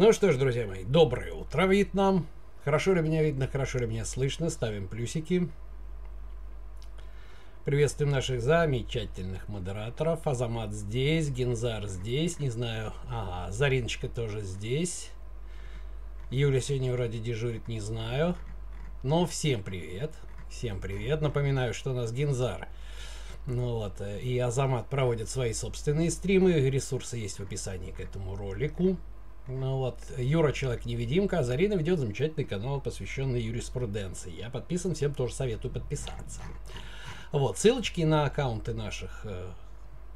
Ну что ж, друзья мои, доброе утро, Вьетнам. Хорошо ли меня видно, хорошо ли меня слышно, ставим плюсики. Приветствуем наших замечательных модераторов. Азамат здесь, Гензар здесь, не знаю. Ага, Зариночка тоже здесь. Юля сегодня вроде дежурит, не знаю. Но всем привет. Всем привет. Напоминаю, что у нас Гензар. Ну вот, э, и Азамат проводит свои собственные стримы. Ресурсы есть в описании к этому ролику. Ну вот, Юра Человек-невидимка, а Зарина ведет замечательный канал, посвященный юриспруденции. Я подписан, всем тоже советую подписаться. Вот, ссылочки на аккаунты наших э,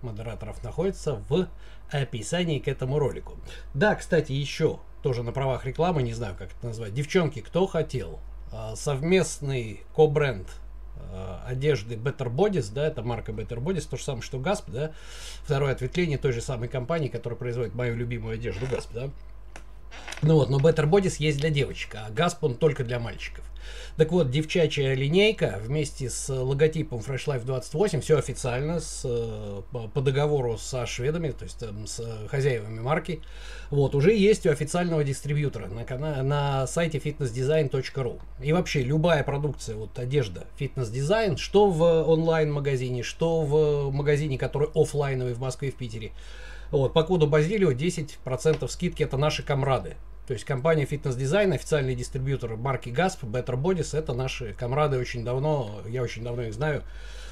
модераторов находятся в описании к этому ролику. Да, кстати, еще тоже на правах рекламы, не знаю, как это назвать. Девчонки, кто хотел э, совместный ко-бренд одежды Better Bodies, да, это марка Better Bodies, то же самое, что Gasp, да, второе ответвление той же самой компании, которая производит мою любимую одежду Gasp, да. Ну вот, но Better Bodies есть для девочек, а Gasp он только для мальчиков. Так вот, девчачья линейка вместе с логотипом Fresh Life 28, все официально, с, э, по договору со шведами, то есть там, с хозяевами марки, вот, уже есть у официального дистрибьютора на, на сайте fitnessdesign.ru. И вообще, любая продукция, вот одежда, Fitness Design, что в онлайн-магазине, что в магазине, который офлайновый в Москве и в Питере, вот, по коду Базилио 10% скидки это наши комрады. То есть компания Fitness Design, официальный дистрибьютор марки Gasp, Better Bodies, это наши комрады очень давно, я очень давно их знаю,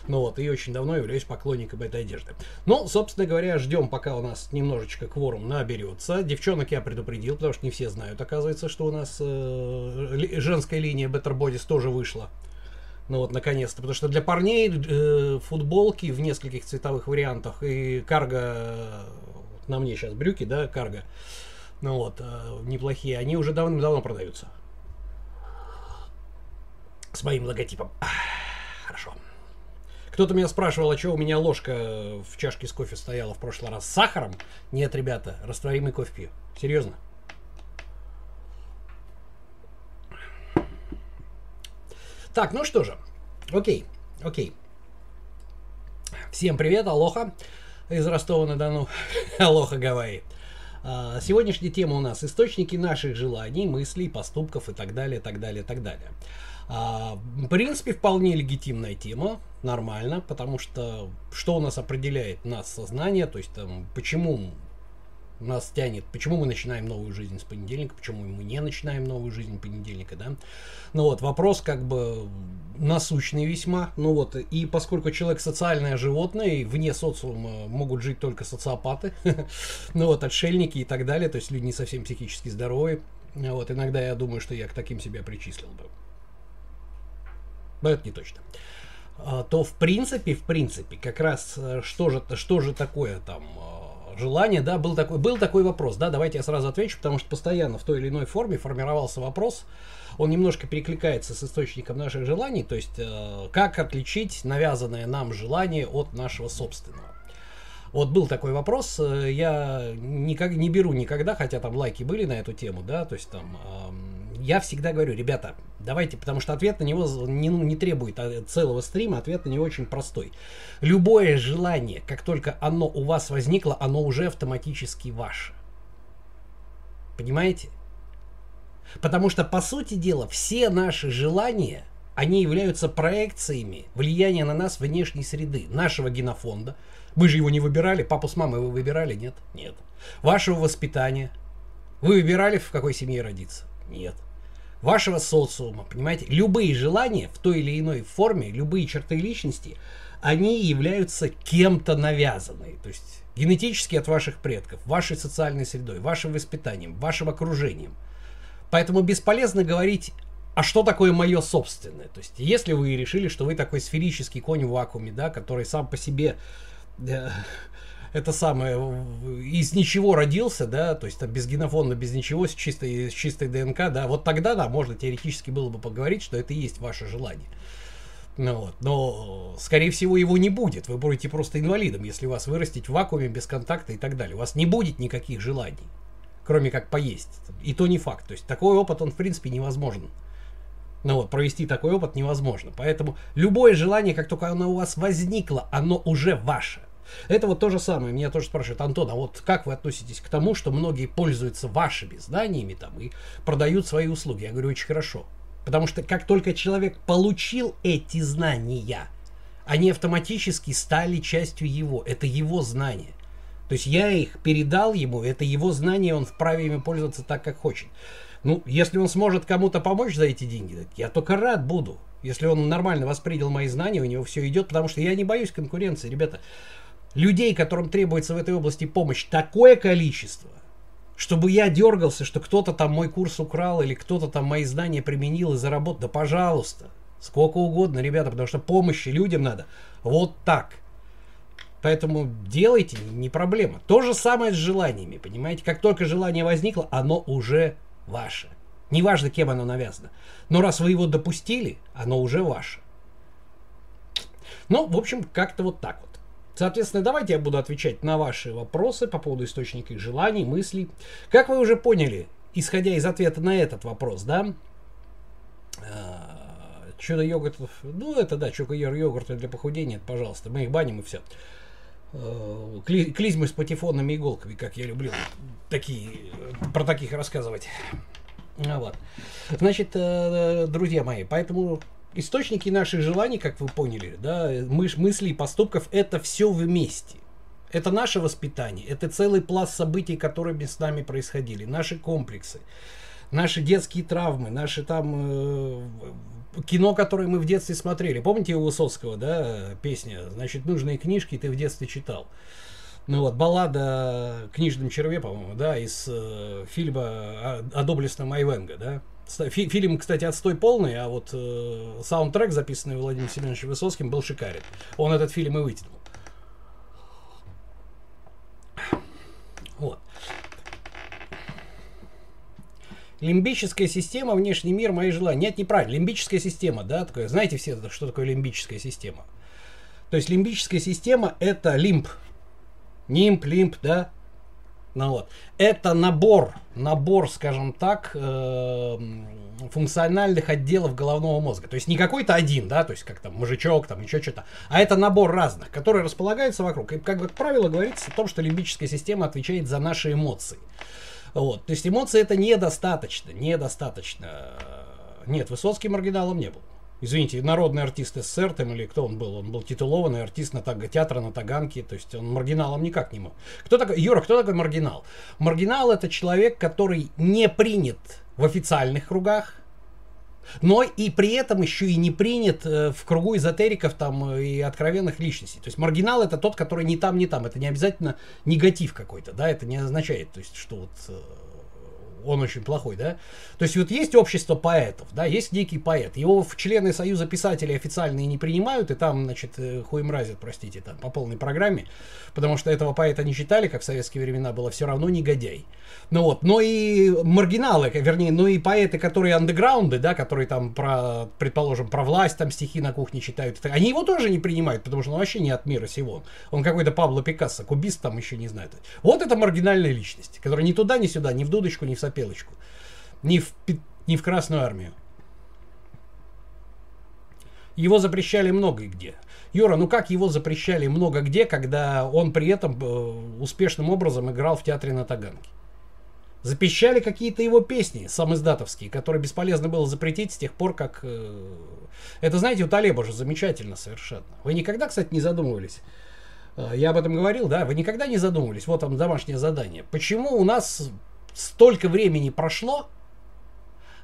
ну вот, и очень давно являюсь поклонником этой одежды. Ну, собственно говоря, ждем, пока у нас немножечко кворум наберется. Девчонок я предупредил, потому что не все знают, оказывается, что у нас э, женская линия Better Bodies тоже вышла. Ну вот, наконец-то. Потому что для парней э, футболки в нескольких цветовых вариантах и карго, на мне сейчас брюки, да, карго, ну вот, э, неплохие, они уже давно-давно продаются. С моим логотипом. Хорошо. Кто-то меня спрашивал, а что у меня ложка в чашке с кофе стояла в прошлый раз с сахаром? Нет, ребята, растворимый кофе пью. Серьезно. Так, ну что же. Окей, окей. Всем привет, алоха из Ростова-на-Дону. алоха, Гавайи. А, сегодняшняя тема у нас источники наших желаний, мыслей, поступков и так далее, так далее, так далее. А, в принципе, вполне легитимная тема, нормально, потому что что у нас определяет нас сознание, то есть там, почему нас тянет, почему мы начинаем новую жизнь с понедельника, почему мы не начинаем новую жизнь понедельника, да. Ну вот, вопрос как бы насущный весьма, ну вот, и поскольку человек социальное животное, и вне социума могут жить только социопаты, ну вот, отшельники и так далее, то есть люди не совсем психически здоровые, вот, иногда я думаю, что я к таким себя причислил бы. Но это не точно а, то в принципе, в принципе, как раз э, что же, что же такое там э, желание, да, был такой, был такой вопрос, да, давайте я сразу отвечу, потому что постоянно в той или иной форме формировался вопрос, он немножко перекликается с источником наших желаний, то есть э, как отличить навязанное нам желание от нашего собственного. Вот был такой вопрос, э, я никак, не беру никогда, хотя там лайки были на эту тему, да, то есть там я всегда говорю, ребята, давайте, потому что ответ на него не, ну, не требует а, целого стрима, ответ на него очень простой. Любое желание, как только оно у вас возникло, оно уже автоматически ваше. Понимаете? Потому что, по сути дела, все наши желания, они являются проекциями влияния на нас внешней среды, нашего генофонда, мы же его не выбирали. Папу с мамой вы выбирали? Нет? Нет. Вашего воспитания. Вы выбирали, в какой семье родиться? Нет. Вашего социума, понимаете? Любые желания в той или иной форме, любые черты личности, они являются кем-то навязанные. То есть генетически от ваших предков, вашей социальной средой, вашим воспитанием, вашим окружением. Поэтому бесполезно говорить а что такое мое собственное? То есть, если вы решили, что вы такой сферический конь в вакууме, да, который сам по себе это самое, из ничего родился, да, то есть там без генофонда, без ничего, с чистой, с чистой ДНК, да, вот тогда, да, можно теоретически было бы поговорить, что это и есть ваше желание. Ну, вот. Но, скорее всего, его не будет. Вы будете просто инвалидом, если вас вырастить в вакууме без контакта и так далее. У вас не будет никаких желаний, кроме как поесть. И то не факт. То есть такой опыт, он в принципе невозможен. Ну вот, провести такой опыт невозможно. Поэтому любое желание, как только оно у вас возникло, оно уже ваше. Это вот то же самое. Меня тоже спрашивают, Антон, а вот как вы относитесь к тому, что многие пользуются вашими знаниями там и продают свои услуги? Я говорю, очень хорошо. Потому что как только человек получил эти знания, они автоматически стали частью его. Это его знания. То есть я их передал ему, это его знания, он вправе ими пользоваться так, как хочет. Ну, если он сможет кому-то помочь за эти деньги, я только рад буду. Если он нормально воспринял мои знания, у него все идет, потому что я не боюсь конкуренции, ребята. Людей, которым требуется в этой области помощь, такое количество, чтобы я дергался, что кто-то там мой курс украл или кто-то там мои знания применил и заработал. Да пожалуйста, сколько угодно, ребята, потому что помощи людям надо вот так. Поэтому делайте, не проблема. То же самое с желаниями, понимаете? Как только желание возникло, оно уже ваше. Неважно, кем оно навязано. Но раз вы его допустили, оно уже ваше. Ну, в общем, как-то вот так вот. Соответственно, давайте я буду отвечать на ваши вопросы по поводу источника желаний, мыслей. Как вы уже поняли, исходя из ответа на этот вопрос, да, а, чудо йогурт, ну это да, чудо йогурт для похудения, пожалуйста, мы их баним и все. А, клизмы с патефонными иголками, как я люблю такие, про таких рассказывать. Вот. Значит, э, друзья мои, поэтому источники наших желаний, как вы поняли, да, мыш, мыслей, поступков, это все вместе. Это наше воспитание, это целый пласт событий, которые с нами происходили, наши комплексы, наши детские травмы, наши там э, кино, которое мы в детстве смотрели. Помните у Высоцкого, да, песня, значит, нужные книжки ты в детстве читал. Ну вот, баллада книжном черве, по-моему, да, из э, фильма о, о доблестном Айвенго, да. Фи фильм, кстати, отстой полный, а вот э, саундтрек, записанный Владимиром Семеновичем Высоцким, был шикарен. Он этот фильм и вытянул. Вот. Лимбическая система, внешний мир, мои желания. Нет, неправильно. Лимбическая система, да, такое. Знаете все, что такое лимбическая система? То есть лимбическая система это лимб, нимб, лимб, да? Ну вот. Это набор, набор, скажем так, э, функциональных отделов головного мозга. То есть не какой-то один, да, то есть как там мужичок, там еще что-то, а это набор разных, которые располагаются вокруг. И как, как правило говорится о том, что лимбическая система отвечает за наши эмоции. Вот. То есть эмоции это недостаточно, недостаточно. Нет, Высоцкий маргиналом не был извините, народный артист СССР там или кто он был? Он был титулованный артист на таг... театра на Таганке, то есть он маргиналом никак не мог. Кто такой, Юра, кто такой маргинал? Маргинал это человек, который не принят в официальных кругах, но и при этом еще и не принят э, в кругу эзотериков там и откровенных личностей. То есть маргинал это тот, который не там, не там. Это не обязательно негатив какой-то, да, это не означает, то есть, что вот э, он очень плохой, да? То есть вот есть общество поэтов, да, есть некий поэт. Его в члены Союза писателей официальные не принимают, и там, значит, э, хуем разят, простите, там, по полной программе, потому что этого поэта не читали, как в советские времена было, все равно негодяй. Ну вот, но и маргиналы, вернее, ну и поэты, которые андеграунды, да, которые там про, предположим, про власть там стихи на кухне читают, они его тоже не принимают, потому что он вообще не от мира сего. Он какой-то Пабло Пикассо, кубист там еще не знает. Вот это маргинальная личность, которая ни туда, ни сюда, ни в дудочку, ни в сопелочку, ни в, ни в Красную Армию. Его запрещали много где. Юра, ну как его запрещали много где, когда он при этом э, успешным образом играл в театре на Таганке? Запищали какие-то его песни самоиздатовские, которые бесполезно было запретить с тех пор, как... Э, это, знаете, у Талеба же замечательно совершенно. Вы никогда, кстати, не задумывались? Э, я об этом говорил, да? Вы никогда не задумывались? Вот там домашнее задание. Почему у нас столько времени прошло,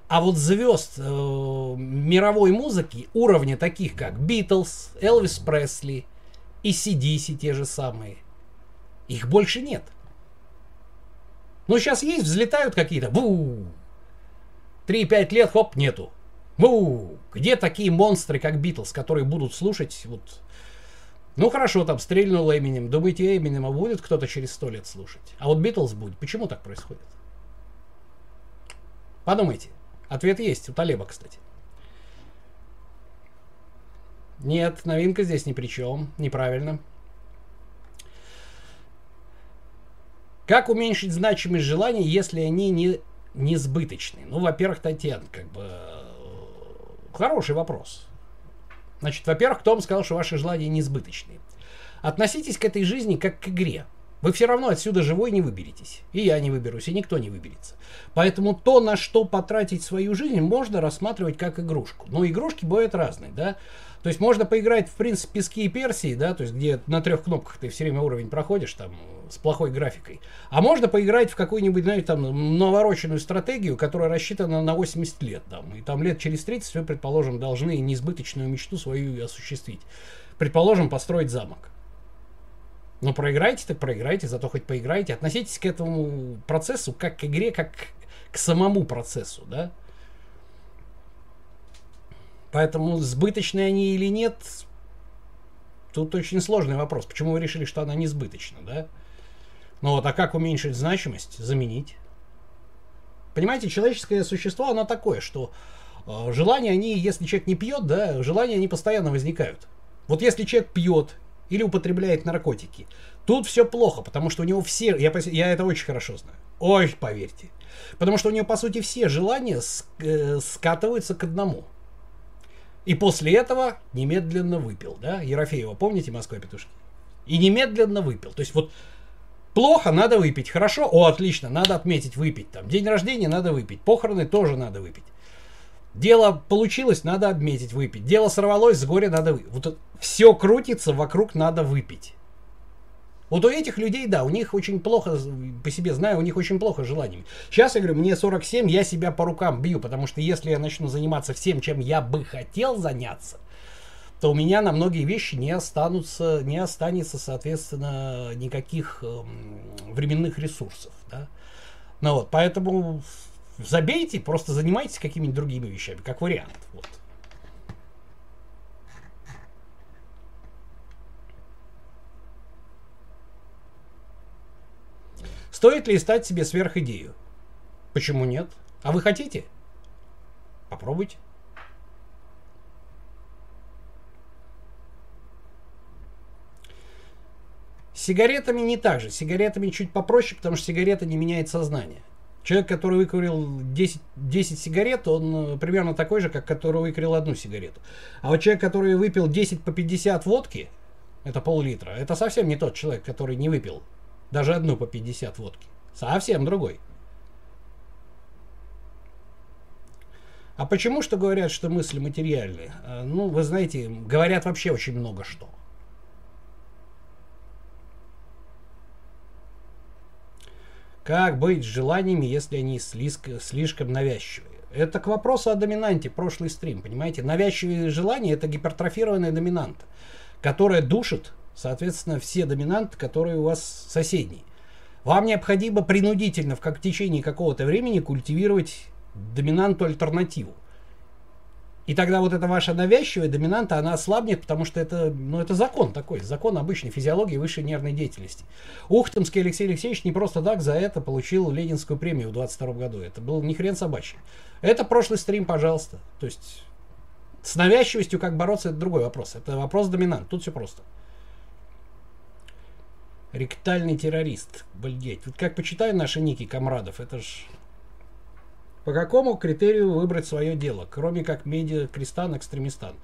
а вот звезд э, мировой музыки уровня таких, как Битлз, Элвис Пресли и CDC те же самые, их больше нет. Ну, сейчас есть, взлетают какие-то. Бу! 3-5 лет, хоп, нету. Бу! Где такие монстры, как Битлз, которые будут слушать вот... Ну хорошо, там стрельнул Эминем. Думаете, Эминема будет кто-то через сто лет слушать? А вот Битлз будет. Почему так происходит? Подумайте. Ответ есть у Талеба, кстати. Нет, новинка здесь ни при чем. Неправильно. Как уменьшить значимость желаний, если они не несбыточны? Ну, во-первых, Татьяна, как бы хороший вопрос. Значит, во-первых, кто вам сказал, что ваши желания несбыточны? Относитесь к этой жизни как к игре. Вы все равно отсюда живой не выберетесь. И я не выберусь, и никто не выберется. Поэтому то, на что потратить свою жизнь, можно рассматривать как игрушку. Но игрушки бывают разные, да. То есть можно поиграть, в принципе, пески и персии, да, то есть где на трех кнопках ты все время уровень проходишь, там, с плохой графикой. А можно поиграть в какую-нибудь, знаете, там, навороченную стратегию, которая рассчитана на 80 лет, там, и там лет через 30 вы, предположим, должны несбыточную мечту свою осуществить. Предположим, построить замок. Ну, проиграйте, так проиграйте, зато хоть поиграйте. Относитесь к этому процессу как к игре, как к самому процессу, да? Поэтому сбыточны они или нет, тут очень сложный вопрос. Почему вы решили, что она не сбыточна, да? Ну вот, а как уменьшить значимость? Заменить. Понимаете, человеческое существо, оно такое, что э, желания, они, если человек не пьет, да, желания, они постоянно возникают. Вот если человек пьет или употребляет наркотики. Тут все плохо, потому что у него все, я, я это очень хорошо знаю. Ой, поверьте. Потому что у него, по сути, все желания э, скатываются к одному. И после этого немедленно выпил, да? Ерофеева, помните Москва петушки? И немедленно выпил. То есть вот плохо, надо выпить. Хорошо, о, отлично, надо отметить, выпить. Там день рождения надо выпить. Похороны тоже надо выпить. Дело получилось, надо отметить, выпить. Дело сорвалось, с горя надо выпить. Вот все крутится вокруг, надо выпить. Вот у этих людей, да, у них очень плохо, по себе знаю, у них очень плохо желаниями. Сейчас я говорю, мне 47, я себя по рукам бью, потому что если я начну заниматься всем, чем я бы хотел заняться, то у меня на многие вещи не останутся, не останется, соответственно, никаких э, временных ресурсов. Да? Ну вот, поэтому Забейте, просто занимайтесь какими-нибудь другими вещами, как вариант. Вот. Стоит ли искать себе сверхидею? Почему нет? А вы хотите? Попробуйте. С сигаретами не так же. С сигаретами чуть попроще, потому что сигарета не меняет сознание. Человек, который выкурил 10, 10 сигарет, он э, примерно такой же, как который выкурил одну сигарету. А вот человек, который выпил 10 по 50 водки, это пол-литра, это совсем не тот человек, который не выпил даже одну по 50 водки. Совсем другой. А почему что говорят, что мысли материальные? Э, ну, вы знаете, говорят вообще очень много что. Как быть с желаниями, если они слишком навязчивые? Это к вопросу о доминанте, прошлый стрим, понимаете? Навязчивые желания – это гипертрофированная доминанта, которая душит, соответственно, все доминанты, которые у вас соседние. Вам необходимо принудительно в, как в течение какого-то времени культивировать доминанту альтернативу. И тогда вот эта ваша навязчивая доминанта, она ослабнет, потому что это, ну, это закон такой, закон обычной физиологии высшей нервной деятельности. Ухтомский Алексей Алексеевич не просто так за это получил Ленинскую премию в 22 году. Это был не хрен собачий. Это прошлый стрим, пожалуйста. То есть с навязчивостью как бороться, это другой вопрос. Это вопрос доминант. Тут все просто. Ректальный террорист. Блять. Вот как почитаю наши ники комрадов, это ж по какому критерию выбрать свое дело, кроме как медиа Кристан, Экстремистан?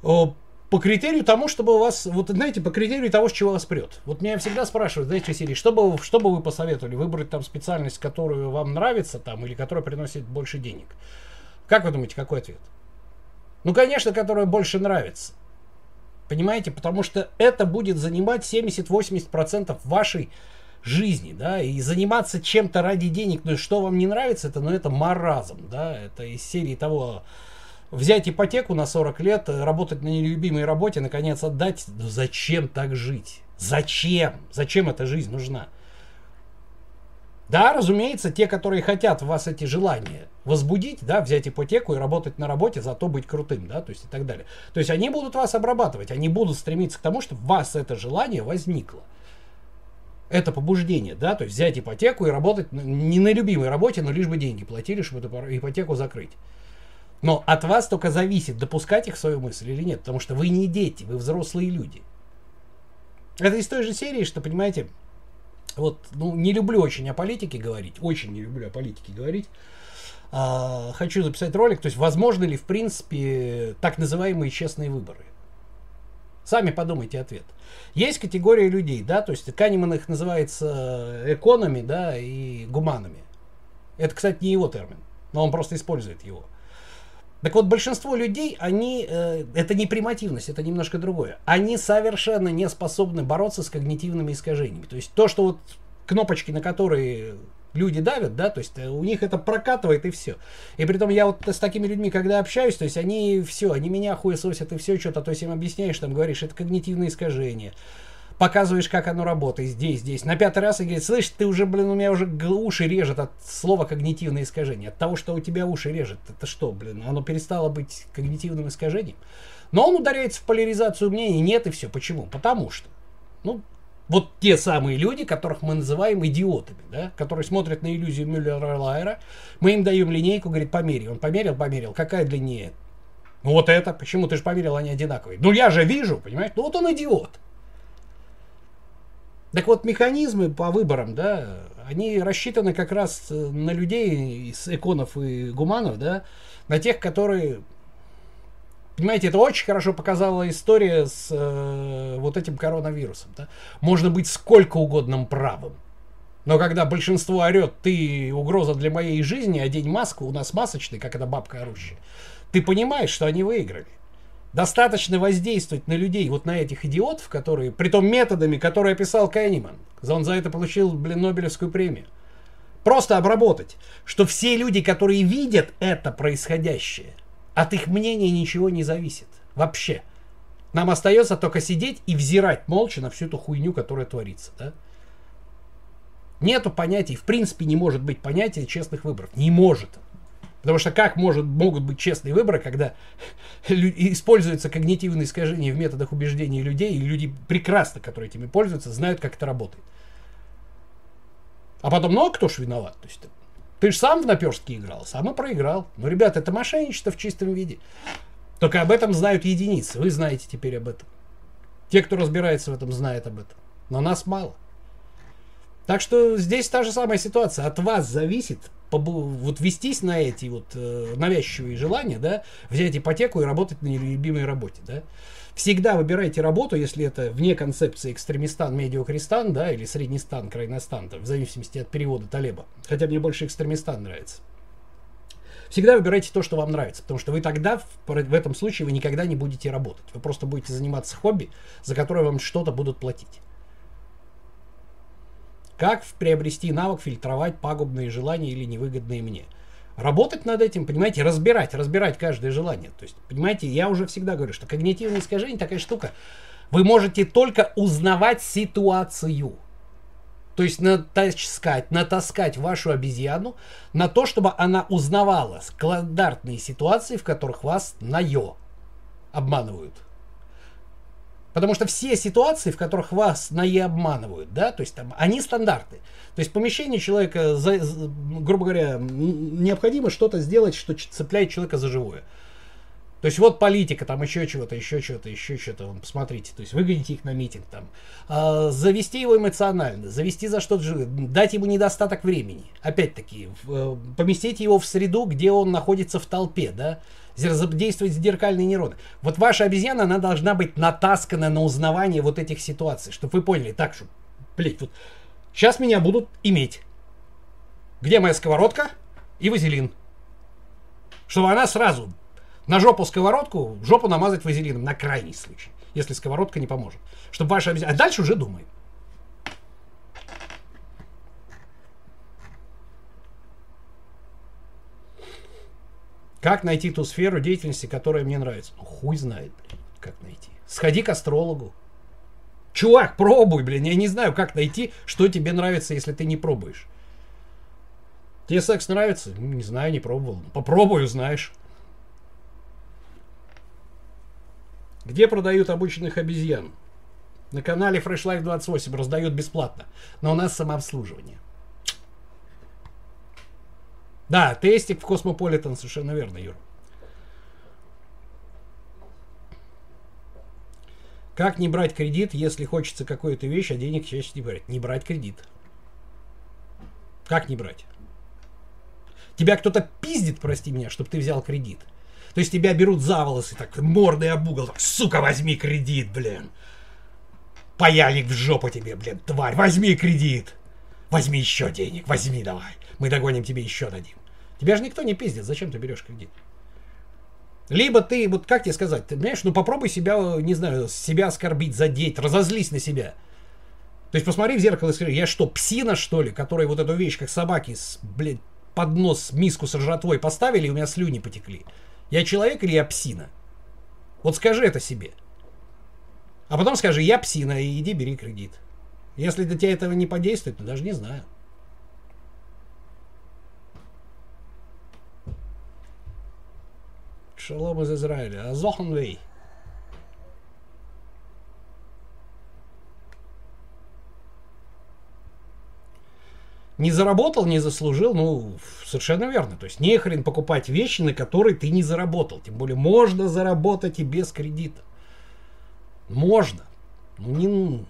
По критерию тому, чтобы у вас, вот знаете, по критерию того, с чего вас прет. Вот меня всегда спрашивают, знаете, Сергей, что бы, что бы вы посоветовали? Выбрать там специальность, которую вам нравится там, или которая приносит больше денег? Как вы думаете, какой ответ? Ну, конечно, которая больше нравится. Понимаете? Потому что это будет занимать 70-80% вашей жизни, да, и заниматься чем-то ради денег, ну что вам не нравится, это, ну это маразм, да, это из серии того, взять ипотеку на 40 лет, работать на нелюбимой работе, наконец отдать, ну зачем так жить? Зачем? Зачем эта жизнь нужна? Да, разумеется, те, которые хотят в вас эти желания возбудить, да, взять ипотеку и работать на работе, зато быть крутым, да, то есть и так далее. То есть они будут вас обрабатывать, они будут стремиться к тому, чтобы у вас это желание возникло это побуждение, да, то есть взять ипотеку и работать не на любимой работе, но лишь бы деньги платили, чтобы эту ипотеку закрыть. Но от вас только зависит, допускать их в свою мысль или нет, потому что вы не дети, вы взрослые люди. Это из той же серии, что, понимаете, вот, ну, не люблю очень о политике говорить, очень не люблю о политике говорить. А, хочу записать ролик, то есть, возможно ли, в принципе, так называемые честные выборы. Сами подумайте ответ. Есть категория людей, да, то есть Канеман их называется экономи, да, и гуманами. Это, кстати, не его термин, но он просто использует его. Так вот, большинство людей, они, э, это не примативность, это немножко другое. Они совершенно не способны бороться с когнитивными искажениями. То есть то, что вот кнопочки, на которые люди давят, да, то есть э, у них это прокатывает и все. И при том я вот с такими людьми, когда общаюсь, то есть они все, они меня хуесосят и все что-то, то есть им объясняешь, там говоришь, это когнитивные искажения. Показываешь, как оно работает здесь, здесь. На пятый раз и говорит, слышь, ты уже, блин, у меня уже уши режет от слова когнитивное искажение. От того, что у тебя уши режет. Это что, блин, оно перестало быть когнитивным искажением? Но он ударяется в поляризацию мнений. Нет, и все. Почему? Потому что. Ну, вот те самые люди, которых мы называем идиотами, да, которые смотрят на иллюзию Мюллера-Лайера, мы им даем линейку, говорит, померяй. Он померил, померил. Какая длиннее? Ну вот это. Почему? Ты же померил, они одинаковые. Ну я же вижу, понимаешь? Ну вот он идиот. Так вот, механизмы по выборам, да, они рассчитаны как раз на людей из эконов и гуманов, да, на тех, которые Понимаете, это очень хорошо показала история с э, вот этим коронавирусом. Да? Можно быть сколько угодно правым. Но когда большинство орет, ты угроза для моей жизни, одень маску, у нас масочный, как эта бабка орущая, ты понимаешь, что они выиграли. Достаточно воздействовать на людей, вот на этих идиотов, которые, при том методами, которые описал Кенниман. Он за это получил, блин, Нобелевскую премию. Просто обработать, что все люди, которые видят это происходящее, от их мнения ничего не зависит. Вообще. Нам остается только сидеть и взирать молча на всю эту хуйню, которая творится. Да? Нету понятий, в принципе не может быть понятия честных выборов. Не может. Потому что как может, могут быть честные выборы, когда используются когнитивные искажения в методах убеждения людей, и люди прекрасно, которые этими пользуются, знают, как это работает. А потом, ну а кто ж виноват? То есть, ты же сам в наперстке играл, сам и проиграл. Ну, ребята, это мошенничество в чистом виде. Только об этом знают единицы. Вы знаете теперь об этом. Те, кто разбирается в этом, знают об этом. Но нас мало. Так что здесь та же самая ситуация. От вас зависит вот вестись на эти вот э, навязчивые желания, да, взять ипотеку и работать на нелюбимой работе, да. Всегда выбирайте работу, если это вне концепции экстремистан, медиокристан, да, или среднестан, крайностан, в зависимости от перевода Талеба. Хотя мне больше экстремистан нравится. Всегда выбирайте то, что вам нравится, потому что вы тогда, в, в этом случае, вы никогда не будете работать. Вы просто будете заниматься хобби, за которое вам что-то будут платить. Как приобрести навык фильтровать пагубные желания или невыгодные мне? Работать над этим, понимаете, разбирать, разбирать каждое желание. То есть, понимаете, я уже всегда говорю, что когнитивное искажение такая штука. Вы можете только узнавать ситуацию. То есть натаскать, натаскать вашу обезьяну на то, чтобы она узнавала стандартные ситуации, в которых вас на ё обманывают. Потому что все ситуации, в которых вас на «е» обманывают, да, то есть там, они стандарты. То есть помещение человека, за, грубо говоря, необходимо что-то сделать, что цепляет человека за живое. То есть вот политика, там еще чего-то, еще чего-то, еще что-то, вон, посмотрите, то есть выгоните их на митинг, там, а, завести его эмоционально, завести за что-то, дать ему недостаток времени, опять-таки, в, поместить его в среду, где он находится в толпе, да, задействовать зеркальные нейроны. Вот ваша обезьяна, она должна быть натаскана на узнавание вот этих ситуаций, чтобы вы поняли, так что, блядь, вот сейчас меня будут иметь. Где моя сковородка и вазелин? Чтобы она сразу на жопу сковородку, жопу намазать вазелином, на крайний случай, если сковородка не поможет. Чтобы ваша обезьяна... А дальше уже думаем. Как найти ту сферу деятельности, которая мне нравится? Ну, хуй знает, блин, как найти. Сходи к астрологу. Чувак, пробуй, блин. Я не знаю, как найти, что тебе нравится, если ты не пробуешь. Тебе секс нравится? Не знаю, не пробовал. Попробуй, узнаешь. Где продают обученных обезьян? На канале Fresh Life 28 раздают бесплатно. Но у нас самообслуживание. Да, тестик в Космополитен, совершенно верно, Юр. Как не брать кредит, если хочется какую-то вещь, а денег чаще не брать? Не брать кредит. Как не брать? Тебя кто-то пиздит, прости меня, чтобы ты взял кредит. То есть тебя берут за волосы, так мордой об угол, так, сука, возьми кредит, блин. Паяльник в жопу тебе, блин, тварь, возьми кредит. Возьми еще денег, возьми давай. Мы догоним тебе еще дадим. Тебя же никто не пиздит, зачем ты берешь кредит? Либо ты, вот как тебе сказать, ты понимаешь, ну попробуй себя, не знаю, себя оскорбить, задеть, разозлись на себя. То есть посмотри в зеркало и скажи, я что, псина, что ли, которая вот эту вещь, как собаки, с, блядь, под нос миску с ржатвой поставили, и у меня слюни потекли. Я человек или я псина? Вот скажи это себе. А потом скажи, я псина, и иди бери кредит. Если до тебя этого не подействует, то даже не знаю. Шалом из Израиля. Азоханвей. Не заработал, не заслужил, ну, совершенно верно. То есть не хрен покупать вещи, на которые ты не заработал. Тем более можно заработать и без кредита. Можно. Ну, не...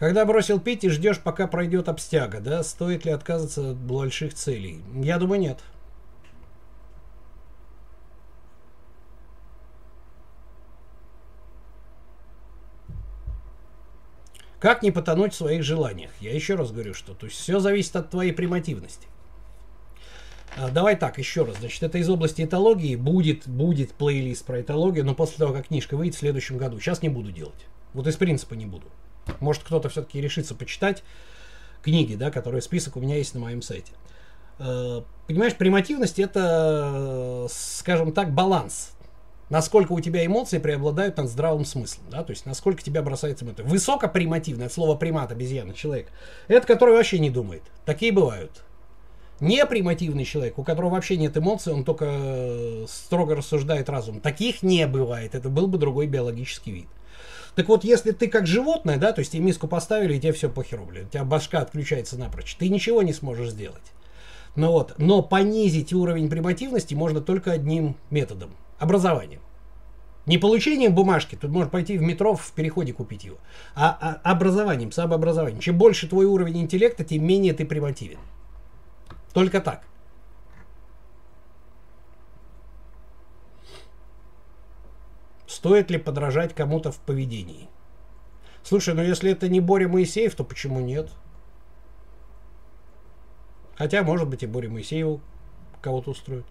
Когда бросил пить и ждешь, пока пройдет обстяга, да, стоит ли отказываться от больших целей? Я думаю, нет. Как не потонуть в своих желаниях? Я еще раз говорю, что то есть все зависит от твоей примативности. А, давай так, еще раз. Значит, это из области этологии. Будет, будет плейлист про этологию, но после того, как книжка выйдет в следующем году. Сейчас не буду делать. Вот из принципа не буду. Может, кто-то все-таки решится почитать книги, да, которые список у меня есть на моем сайте. А, понимаешь, примативность это, скажем так, баланс насколько у тебя эмоции преобладают над здравым смыслом, да, то есть насколько тебя бросается это. Высокопримативное, от слова примат, обезьяна, человек, это который вообще не думает. Такие бывают. Непримативный человек, у которого вообще нет эмоций, он только строго рассуждает разум. Таких не бывает, это был бы другой биологический вид. Так вот, если ты как животное, да, то есть тебе миску поставили, и тебе все похеру, блин, у тебя башка отключается напрочь, ты ничего не сможешь сделать. Ну вот, но понизить уровень примативности можно только одним методом – образованием. Не получением бумажки, тут можно пойти в метро в переходе купить его, а, а образованием, самообразованием. Чем больше твой уровень интеллекта, тем менее ты примативен. Только так. Стоит ли подражать кому-то в поведении? Слушай, ну если это не Боря Моисеев, то почему нет? Хотя, может быть, и Боря Моисеев кого-то устроит.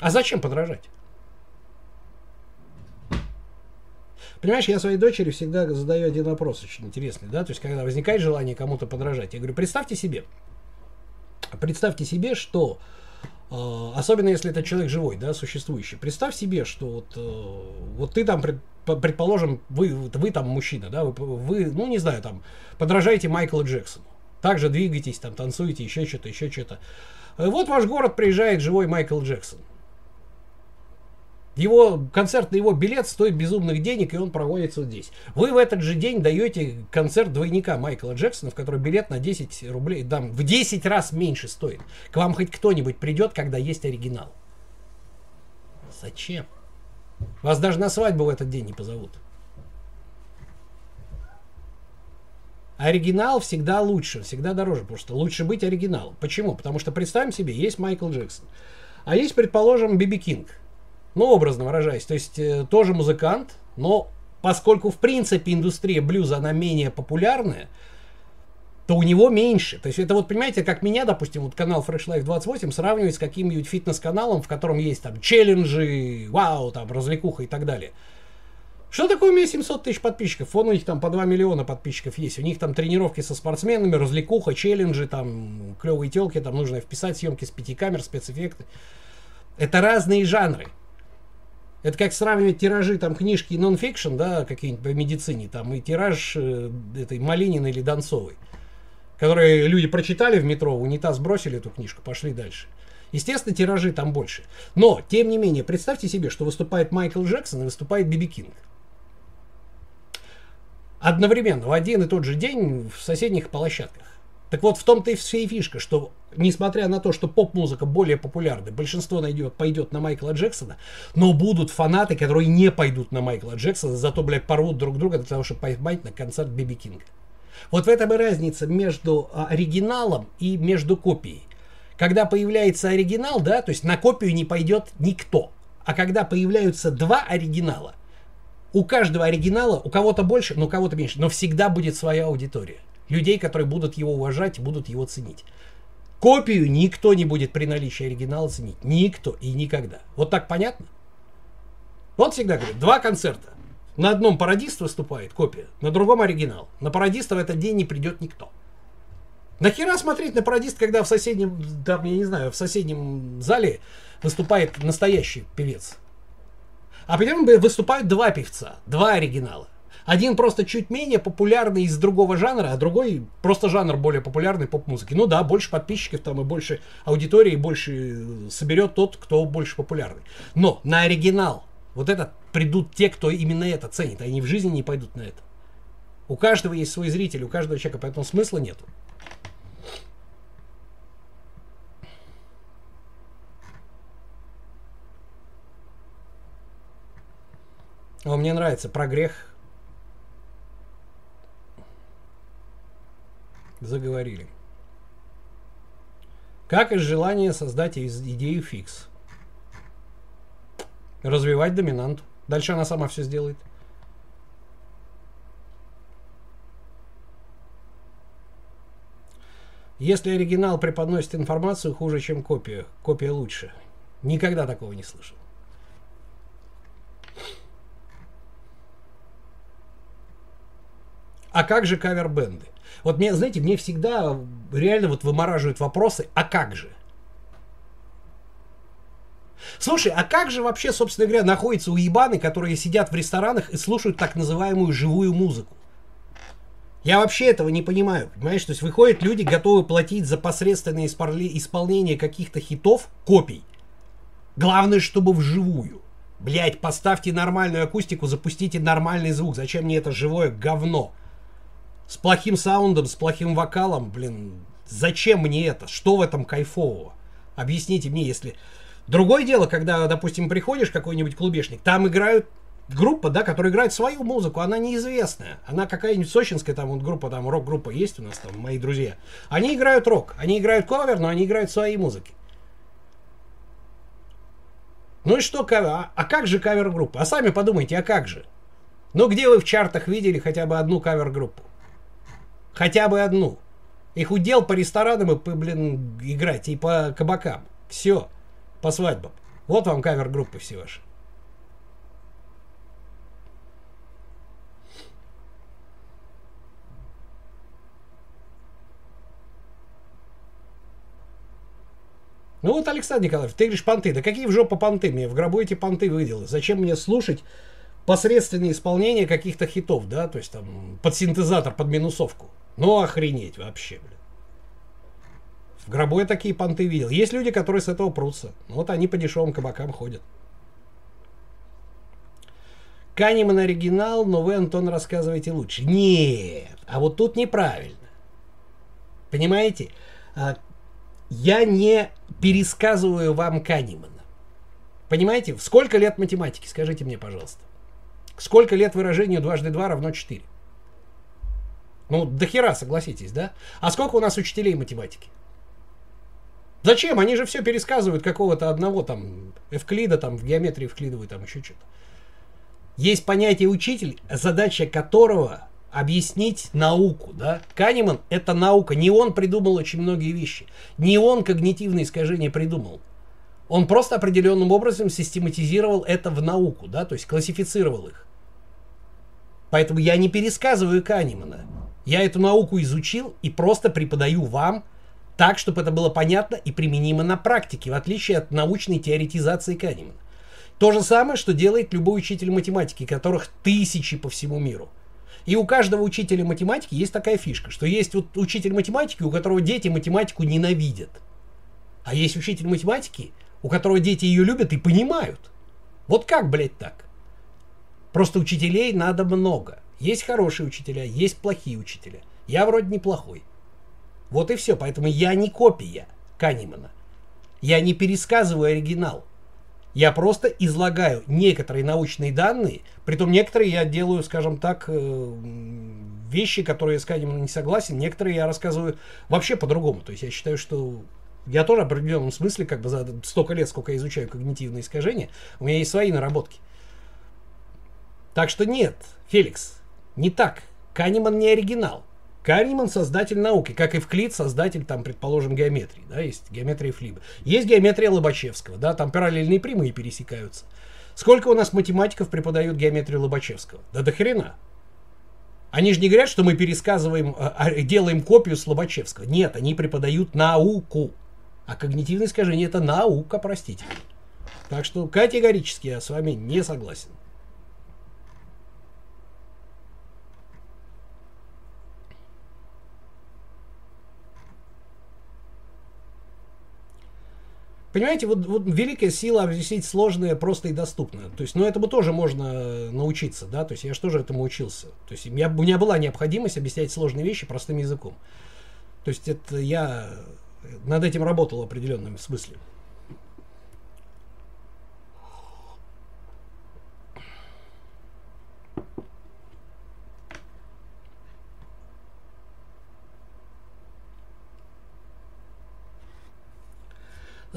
А зачем подражать? Понимаешь, я своей дочери всегда задаю один вопрос очень интересный, да, то есть когда возникает желание кому-то подражать, я говорю, представьте себе, представьте себе, что особенно если это человек живой, да, существующий, представь себе, что вот, э, вот ты там, пред, предположим, вы, вы там мужчина, да, вы, вы, ну не знаю, там, подражаете Майклу Джексону, также двигаетесь, там, танцуете, еще что-то, еще что-то. Вот ваш город приезжает живой Майкл Джексон. Его концерт на его билет стоит безумных денег, и он проводится вот здесь. Вы в этот же день даете концерт двойника Майкла Джексона, в который билет на 10 рублей, там, в 10 раз меньше стоит. К вам хоть кто-нибудь придет, когда есть оригинал. Зачем? Вас даже на свадьбу в этот день не позовут. Оригинал всегда лучше, всегда дороже, потому что лучше быть оригиналом. Почему? Потому что представим себе, есть Майкл Джексон, а есть, предположим, Биби Кинг – ну, образно выражаясь. То есть э, тоже музыкант, но поскольку в принципе индустрия блюза, она менее популярная, то у него меньше. То есть это вот, понимаете, как меня, допустим, вот канал Fresh Life 28 сравнивать с каким-нибудь фитнес-каналом, в котором есть там челленджи, вау, там, развлекуха и так далее. Что такое у меня 700 тысяч подписчиков? Вон у них там по 2 миллиона подписчиков есть. У них там тренировки со спортсменами, развлекуха, челленджи, там клевые телки, там нужно вписать съемки с пяти камер, спецэффекты. Это разные жанры. Это как сравнивать тиражи там книжки нон-фикшн, да, какие-нибудь по медицине, там, и тираж э, этой Малининой или Донцовой, которые люди прочитали в метро, в унитаз бросили эту книжку, пошли дальше. Естественно, тиражи там больше. Но, тем не менее, представьте себе, что выступает Майкл Джексон и выступает Биби Кинг. Одновременно, в один и тот же день в соседних площадках. Так вот, в том-то и вся и фишка, что несмотря на то, что поп-музыка более популярна, большинство найдет, пойдет на Майкла Джексона, но будут фанаты, которые не пойдут на Майкла Джексона, зато, блядь, порвут друг друга для того, чтобы поймать на концерт Биби Кинга. Вот в этом и разница между а, оригиналом и между копией. Когда появляется оригинал, да, то есть на копию не пойдет никто. А когда появляются два оригинала, у каждого оригинала, у кого-то больше, но у кого-то меньше, но всегда будет своя аудитория людей, которые будут его уважать будут его ценить. Копию никто не будет при наличии оригинала ценить. Никто и никогда. Вот так понятно? Вот всегда говорю, два концерта. На одном пародист выступает, копия, на другом оригинал. На пародиста в этот день не придет никто. Нахера смотреть на пародист, когда в соседнем, там, я не знаю, в соседнем зале выступает настоящий певец? А потом выступают два певца, два оригинала. Один просто чуть менее популярный из другого жанра, а другой просто жанр более популярный поп-музыки. Ну да, больше подписчиков там и больше аудитории, больше э, соберет тот, кто больше популярный. Но на оригинал вот это придут те, кто именно это ценит. Они в жизни не пойдут на это. У каждого есть свой зритель, у каждого человека, поэтому смысла нету. О, мне нравится про грех заговорили. Как из желания создать из идею фикс. Развивать доминанту. Дальше она сама все сделает. Если оригинал преподносит информацию хуже, чем копия, копия лучше. Никогда такого не слышал. А как же кавер-бенды? Вот мне, знаете, мне всегда реально вот вымораживают вопросы, а как же? Слушай, а как же вообще, собственно говоря, находятся уебаны, которые сидят в ресторанах и слушают так называемую живую музыку? Я вообще этого не понимаю, понимаешь? То есть выходят люди, готовы платить за посредственное исполнение каких-то хитов, копий. Главное, чтобы вживую. Блять, поставьте нормальную акустику, запустите нормальный звук. Зачем мне это живое говно? С плохим саундом, с плохим вокалом, блин, зачем мне это? Что в этом кайфового? Объясните мне, если... Другое дело, когда, допустим, приходишь какой-нибудь клубешник, там играют группа, да, которая играет свою музыку, она неизвестная. Она какая-нибудь сочинская, там вот группа, там рок-группа есть у нас, там мои друзья. Они играют рок, они играют ковер, но они играют свои музыки. Ну и что, кавер? А, а как же кавер-группа? А сами подумайте, а как же? Ну где вы в чартах видели хотя бы одну кавер-группу? Хотя бы одну. Их удел по ресторанам и, по, блин, играть, и по кабакам. Все. По свадьбам. Вот вам кавер-группы все ваши. Ну вот, Александр Николаевич, ты говоришь понты. Да какие в жопу понты? Мне в гробу эти понты выделы. Зачем мне слушать посредственное исполнение каких-то хитов, да? То есть там под синтезатор, под минусовку. Ну, охренеть вообще, блин. В гробу я такие понты видел. Есть люди, которые с этого прутся. Вот они по дешевым кабакам ходят. Канеман оригинал, но вы, Антон, рассказываете лучше. Нет, а вот тут неправильно. Понимаете? А, я не пересказываю вам Канемана. Понимаете? Сколько лет математики? Скажите мне, пожалуйста. Сколько лет выражению дважды два равно 4? Ну, до хера, согласитесь, да? А сколько у нас учителей математики? Зачем? Они же все пересказывают какого-то одного там Эвклида, там в геометрии Эвклидовой, там еще что-то. Есть понятие учитель, задача которого объяснить науку, да? Канеман – это наука. Не он придумал очень многие вещи. Не он когнитивные искажения придумал. Он просто определенным образом систематизировал это в науку, да, то есть классифицировал их. Поэтому я не пересказываю Канемана. Я эту науку изучил и просто преподаю вам так, чтобы это было понятно и применимо на практике, в отличие от научной теоретизации Канемана. То же самое, что делает любой учитель математики, которых тысячи по всему миру. И у каждого учителя математики есть такая фишка, что есть вот учитель математики, у которого дети математику ненавидят. А есть учитель математики, у которого дети ее любят и понимают. Вот как, блядь, так? Просто учителей надо много. Есть хорошие учителя, есть плохие учителя. Я вроде неплохой. Вот и все. Поэтому я не копия Канемана. Я не пересказываю оригинал. Я просто излагаю некоторые научные данные, притом некоторые я делаю, скажем так, э, вещи, которые я с Канеманом не согласен, некоторые я рассказываю вообще по-другому. То есть я считаю, что я тоже в определенном смысле, как бы за столько лет, сколько я изучаю когнитивные искажения, у меня есть свои наработки. Так что нет, Феликс, не так. Канеман не оригинал. Канеман создатель науки, как и Вклид создатель, там, предположим, геометрии, да, есть геометрия Флиба. Есть геометрия Лобачевского, да, там параллельные прямые пересекаются. Сколько у нас математиков преподают геометрию Лобачевского? Да до хрена. Они же не говорят, что мы пересказываем, а, а, делаем копию Слобачевского. Нет, они преподают науку. А когнитивное искажение это наука, простите. Так что категорически я с вами не согласен. Понимаете, вот, вот великая сила объяснить сложное просто и доступно. То есть, ну, этому тоже можно научиться, да, то есть я же тоже этому учился. То есть, у меня, у меня была необходимость объяснять сложные вещи простым языком. То есть, это я над этим работал в определенном смысле.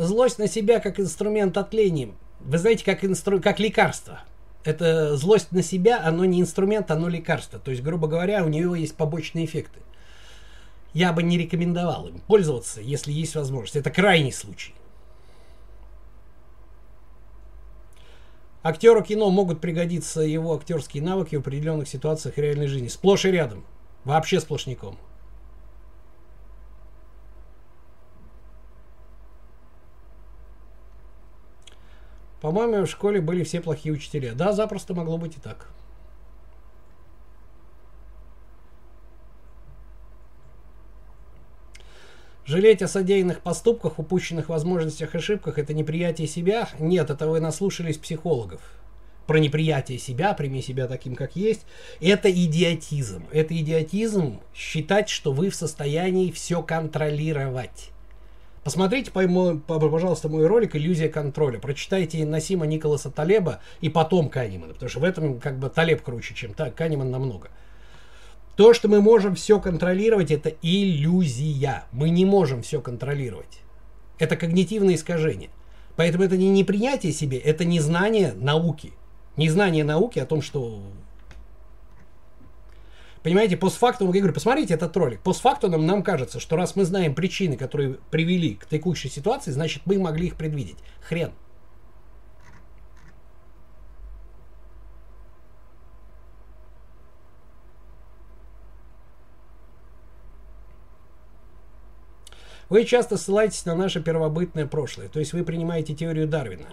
Злость на себя как инструмент отления. Вы знаете, как, инстру... как лекарство. Это злость на себя, оно не инструмент, оно лекарство. То есть, грубо говоря, у нее есть побочные эффекты я бы не рекомендовал им пользоваться, если есть возможность. Это крайний случай. Актеру кино могут пригодиться его актерские навыки в определенных ситуациях реальной жизни. Сплошь и рядом. Вообще сплошняком. По-моему, в школе были все плохие учителя. Да, запросто могло быть и так. Жалеть о содеянных поступках, упущенных возможностях, ошибках – это неприятие себя? Нет, это вы наслушались психологов. Про неприятие себя, прими себя таким, как есть. Это идиотизм. Это идиотизм считать, что вы в состоянии все контролировать. Посмотрите, пожалуйста, мой ролик «Иллюзия контроля». Прочитайте Насима Николаса Талеба и потом Канемана, потому что в этом как бы Талеб круче, чем так, Канеман намного. То, что мы можем все контролировать, это иллюзия. Мы не можем все контролировать. Это когнитивное искажение. Поэтому это не непринятие себе, это незнание науки. Незнание науки о том, что... Понимаете, постфактум, я говорю, посмотрите этот ролик. Постфактум нам кажется, что раз мы знаем причины, которые привели к текущей ситуации, значит мы могли их предвидеть. Хрен. Вы часто ссылаетесь на наше первобытное прошлое, то есть вы принимаете теорию Дарвина.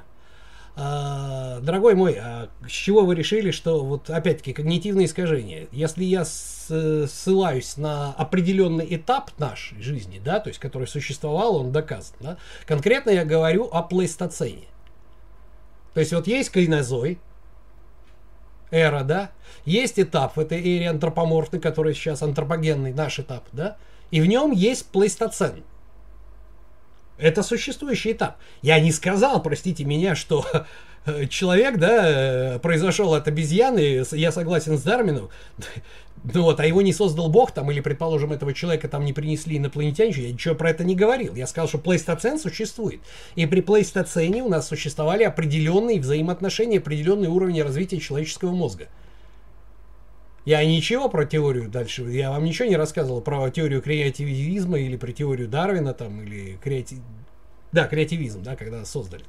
А, дорогой мой, а с чего вы решили, что вот опять-таки когнитивные искажения? Если я ссылаюсь на определенный этап нашей жизни, да, то есть который существовал, он доказан, да, конкретно я говорю о плейстоцене. То есть вот есть кайнозой, эра, да, есть этап в этой эре антропоморфный, который сейчас антропогенный, наш этап, да, и в нем есть плейстоцен – это существующий этап. Я не сказал, простите меня, что человек, да, произошел от обезьяны, я согласен с Дарвином, ну вот, а его не создал Бог, там, или, предположим, этого человека там не принесли инопланетяне, я ничего про это не говорил. Я сказал, что плейстоцен существует. И при плейстоцене у нас существовали определенные взаимоотношения, определенный уровень развития человеческого мозга. Я ничего про теорию дальше, я вам ничего не рассказывал про теорию креативизма или про теорию Дарвина там, или креатив... Да, креативизм, да, когда создали.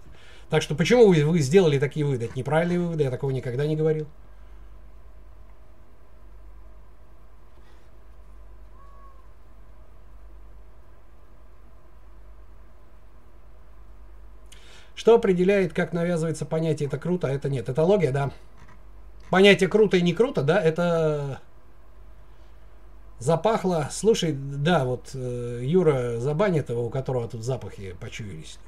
Так что почему вы, вы сделали такие выводы? Это неправильные выводы, я такого никогда не говорил. Что определяет, как навязывается понятие «это круто», а это нет? Это логия, да понятие круто и не круто, да, это запахло. Слушай, да, вот э, Юра забанит его, у которого тут запахи почуялись.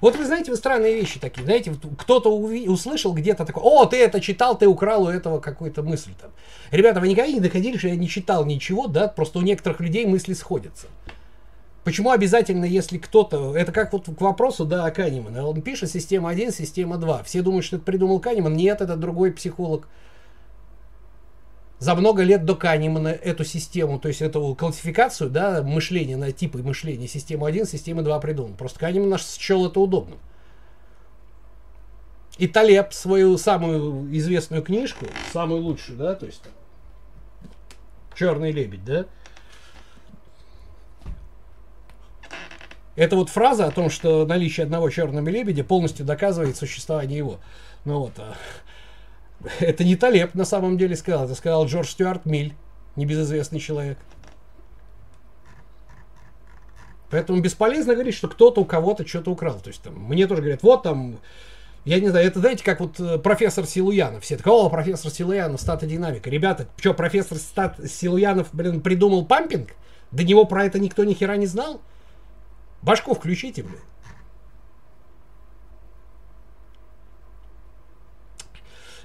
Вот вы знаете, вы странные вещи такие. Знаете, кто-то услышал где-то такое, о, ты это читал, ты украл у этого какую-то мысль там. Ребята, вы никогда не доходили, что я не читал ничего, да? Просто у некоторых людей мысли сходятся. Почему обязательно, если кто-то... Это как вот к вопросу, да, о Канемана. Он пишет система 1, система 2. Все думают, что это придумал Канеман. Нет, это другой психолог. За много лет до Канемана эту систему, то есть эту классификацию, да, мышления на типы мышления, систему 1, систему 2 придумал. Просто Канеман наш счел это удобным. И Талеб свою самую известную книжку, самую лучшую, да, то есть Черный лебедь, да, Это вот фраза о том, что наличие одного черного лебедя полностью доказывает существование его. Ну вот, а, это не Талеб на самом деле сказал, это сказал Джордж Стюарт Миль, небезызвестный человек. Поэтому бесполезно говорить, что кто-то у кого-то что-то украл. То есть там, мне тоже говорят, вот там, я не знаю, это знаете, как вот э, профессор Силуянов. Все так, о, профессор Силуянов, статодинамика. Ребята, что, профессор стат Силуянов, блин, придумал пампинг? До него про это никто ни хера не знал? Башку включите, блин.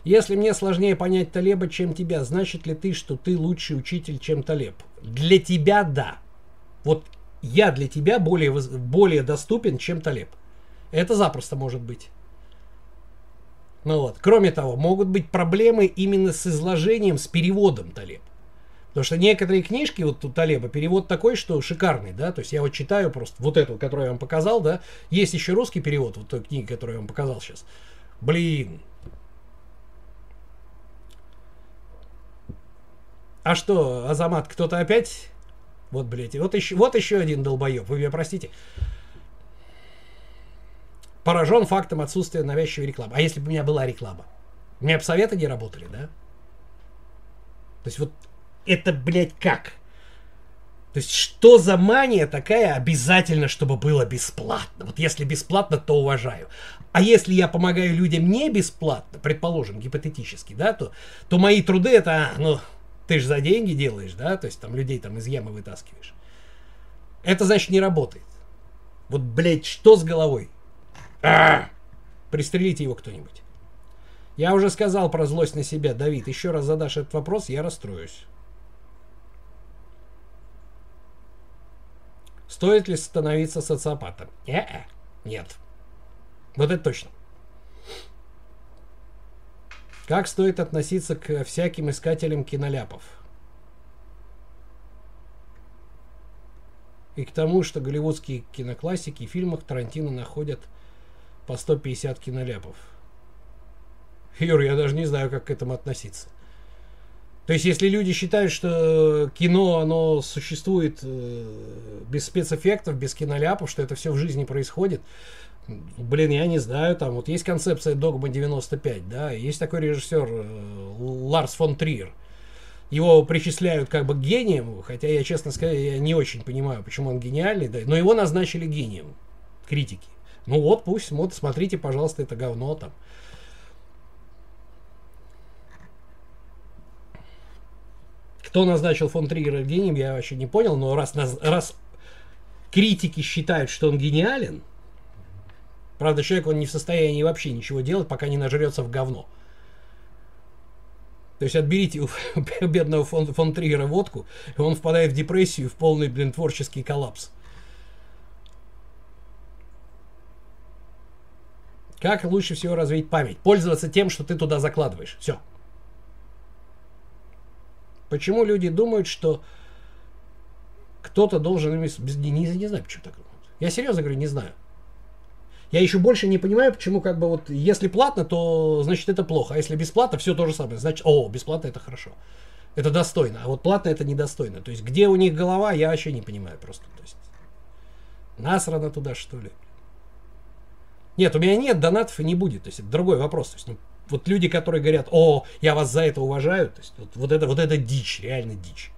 Если мне сложнее понять Талеба, чем тебя, значит ли ты, что ты лучший учитель, чем Талеб? Для тебя да. Вот я для тебя более, более доступен, чем Талеб. Это запросто может быть. Ну вот. Кроме того, могут быть проблемы именно с изложением, с переводом Талеб. Потому что некоторые книжки, вот у Талеба, перевод такой, что шикарный, да, то есть я вот читаю просто вот эту, которую я вам показал, да, есть еще русский перевод вот той книги, которую я вам показал сейчас. Блин. А что, Азамат, кто-то опять? Вот, блядь, вот еще, вот еще один долбоеб, вы меня простите. Поражен фактом отсутствия навязчивой рекламы. А если бы у меня была реклама? У меня бы советы не работали, да? То есть вот это, блядь, как? То есть, что за мания такая обязательно, чтобы было бесплатно? Вот если бесплатно, то уважаю. А если я помогаю людям не бесплатно, предположим, гипотетически, да, то, то мои труды это, а, ну, ты же за деньги делаешь, да, то есть там людей там из ямы вытаскиваешь. Это значит не работает. Вот, блядь, что с головой? А! Пристрелите его кто-нибудь. Я уже сказал про злость на себя, Давид. Еще раз задашь этот вопрос, я расстроюсь. Стоит ли становиться социопатом? Не-э. Нет. Вот это точно. Как стоит относиться к всяким искателям киноляпов? И к тому, что голливудские киноклассики в фильмах Тарантино находят по 150 киноляпов. Юр, я даже не знаю, как к этому относиться. То есть, если люди считают, что кино, оно существует э, без спецэффектов, без киноляпов, что это все в жизни происходит, блин, я не знаю, там вот есть концепция Догма 95, да, есть такой режиссер э, Ларс фон Триер. Его причисляют как бы гением, хотя я, честно сказать, я не очень понимаю, почему он гениальный, да, но его назначили гением, критики. Ну вот, пусть смотрите, смотрите, пожалуйста, это говно там. Кто назначил фон Триггера гением, я вообще не понял, но раз, раз критики считают, что он гениален, правда, человек, он не в состоянии вообще ничего делать, пока не нажрется в говно. То есть отберите у бедного фон, фон Триггера водку, и он впадает в депрессию, в полный, блин, творческий коллапс. Как лучше всего развить память? Пользоваться тем, что ты туда закладываешь. Все. Почему люди думают, что кто-то должен. Не, не, не знаю, почему так думают. Я серьезно говорю, не знаю. Я еще больше не понимаю, почему как бы вот если платно, то значит это плохо, а если бесплатно, все то же самое. Значит, о, бесплатно это хорошо. Это достойно, а вот платно это недостойно. То есть где у них голова, я вообще не понимаю просто. То есть насрано туда, что ли. Нет, у меня нет донатов и не будет. То есть это другой вопрос. То есть, ну, вот люди, которые говорят, о, я вас за это уважаю, то есть вот, вот это, вот это дичь, реально дичь.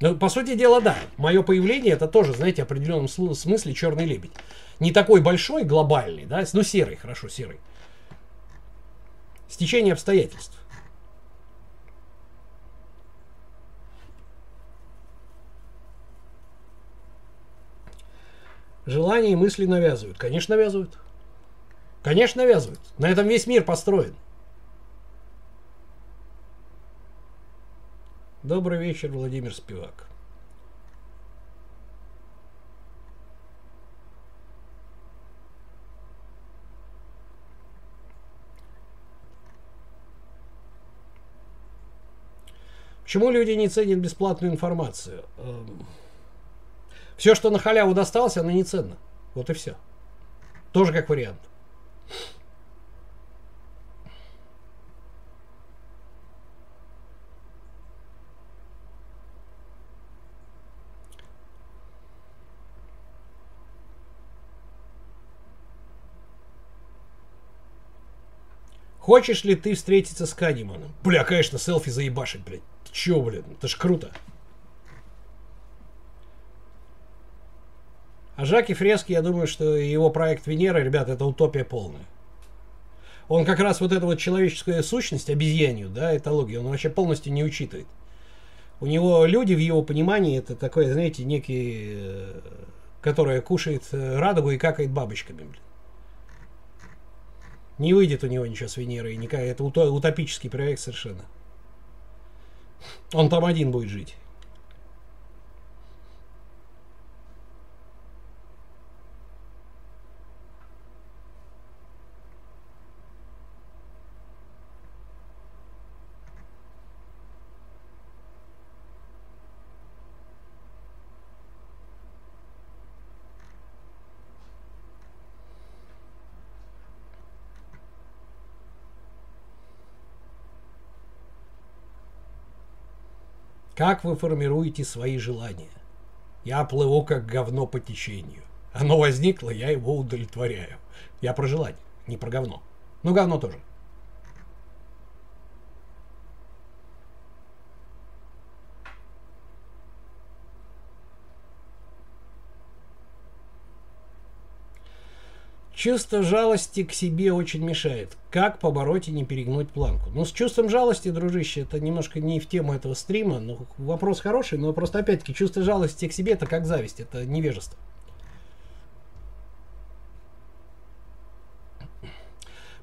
Ну, по сути дела, да. Мое появление это тоже, знаете, в определенном смысле черный лебедь. Не такой большой, глобальный, да, но серый, хорошо, серый. Стечение обстоятельств. Желания и мысли навязывают. Конечно, навязывают. Конечно, навязывают. На этом весь мир построен. Добрый вечер, Владимир Спивак. Почему люди не ценят бесплатную информацию? Эм, все, что на халяву досталось, оно не ценно. Вот и все. Тоже как вариант. Хочешь ли ты встретиться с Канеманом? Бля, конечно, селфи заебашить, блядь. Ты чё, блин? Это ж круто. А Жаки Фрески, я думаю, что его проект Венера, ребят, это утопия полная. Он как раз вот эту вот человеческую сущность, обезьянью, да, этологию, он вообще полностью не учитывает. У него люди, в его понимании, это такой, знаете, некий, э, который кушает э, радугу и какает бабочками, блин. Не выйдет у него ничего с Венерой. Никак. Это утопический проект совершенно. Он там один будет жить. Как вы формируете свои желания? Я плыву как говно по течению. Оно возникло, я его удовлетворяю. Я про желание, не про говно. Ну, говно тоже. Чувство жалости к себе очень мешает. Как побороть и не перегнуть планку? Ну, с чувством жалости, дружище, это немножко не в тему этого стрима. Ну, вопрос хороший, но просто, опять-таки, чувство жалости к себе это как зависть, это невежество.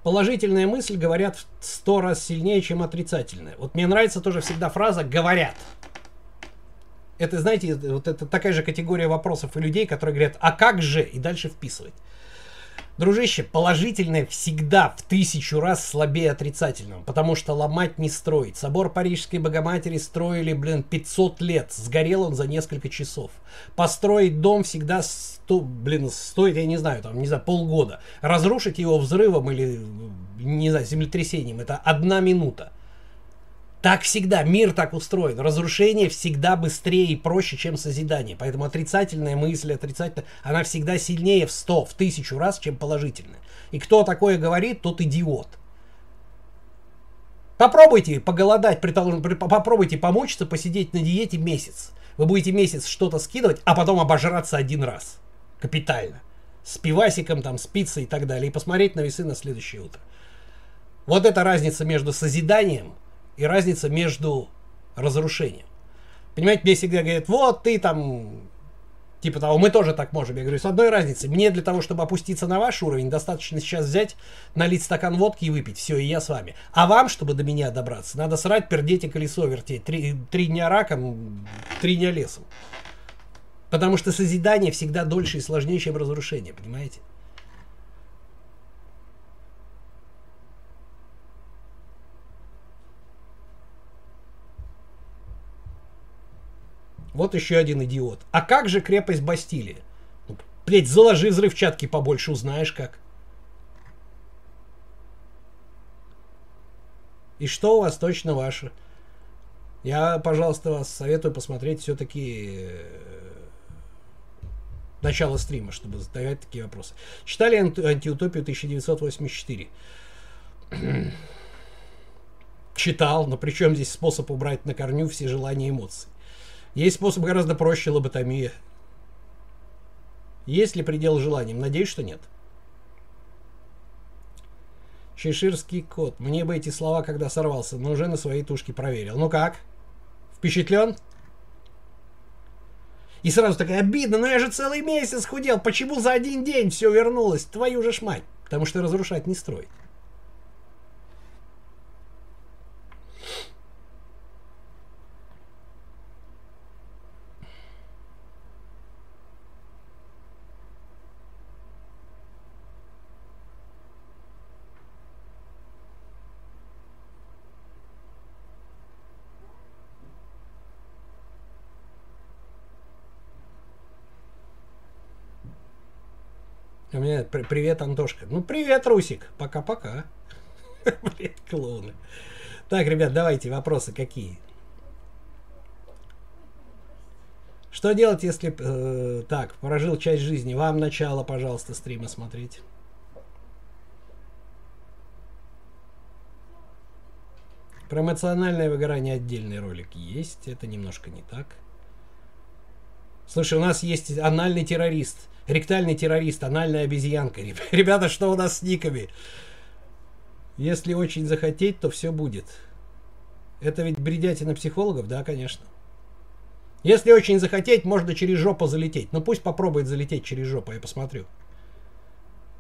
Положительная мысль говорят в сто раз сильнее, чем отрицательная. Вот мне нравится тоже всегда фраза «говорят». Это, знаете, вот это такая же категория вопросов у людей, которые говорят «а как же?» и дальше вписывать. Дружище, положительное всегда в тысячу раз слабее отрицательного, потому что ломать не строить. Собор Парижской Богоматери строили, блин, 500 лет. Сгорел он за несколько часов. Построить дом всегда, сто, блин, стоит, я не знаю, там, не знаю, полгода. Разрушить его взрывом или, не знаю, землетрясением, это одна минута. Так всегда, мир так устроен. Разрушение всегда быстрее и проще, чем созидание. Поэтому отрицательная мысль, отрицательная, она всегда сильнее в сто, в тысячу раз, чем положительная. И кто такое говорит, тот идиот. Попробуйте поголодать, попробуйте помучиться, посидеть на диете месяц. Вы будете месяц что-то скидывать, а потом обожраться один раз. Капитально. С пивасиком, там, с пиццей и так далее. И посмотреть на весы на следующее утро. Вот эта разница между созиданием – и разница между разрушением. Понимаете, мне всегда говорят, вот ты там, типа того, мы тоже так можем. Я говорю, с одной разницей, мне для того, чтобы опуститься на ваш уровень, достаточно сейчас взять, налить стакан водки и выпить, все, и я с вами. А вам, чтобы до меня добраться, надо срать, пердеть и колесо вертеть. Три, три дня раком, три дня лесом. Потому что созидание всегда дольше и сложнее, чем разрушение, понимаете? Вот еще один идиот. А как же крепость Бастилии? Ну, блять, заложи взрывчатки побольше, узнаешь как. И что у вас точно ваше? Я, пожалуйста, вас советую посмотреть все-таки э, начало стрима, чтобы задавать такие вопросы. Читали анти антиутопию 1984? Читал, но при чем здесь способ убрать на корню все желания и эмоции? Есть способ гораздо проще лоботомия. Есть ли предел желаниям? Надеюсь, что нет. Чеширский кот. Мне бы эти слова, когда сорвался, но уже на своей тушке проверил. Ну как? Впечатлен? И сразу такая обидно, но я же целый месяц худел, почему за один день все вернулось? Твою же ж мать. Потому что разрушать не строить. У меня привет, Антошка. Ну, привет, Русик. Пока-пока. Блин, клоуны. Так, ребят, давайте вопросы какие. Что делать, если... Э, так, прожил часть жизни. Вам начало, пожалуйста, стрима смотреть. Про эмоциональное выгорание отдельный ролик есть. Это немножко не так. Слушай, у нас есть анальный террорист. Ректальный террорист, анальная обезьянка. Ребята, что у нас с никами? Если очень захотеть, то все будет. Это ведь бредятина психологов? Да, конечно. Если очень захотеть, можно через жопу залететь. Ну пусть попробует залететь через жопу, я посмотрю.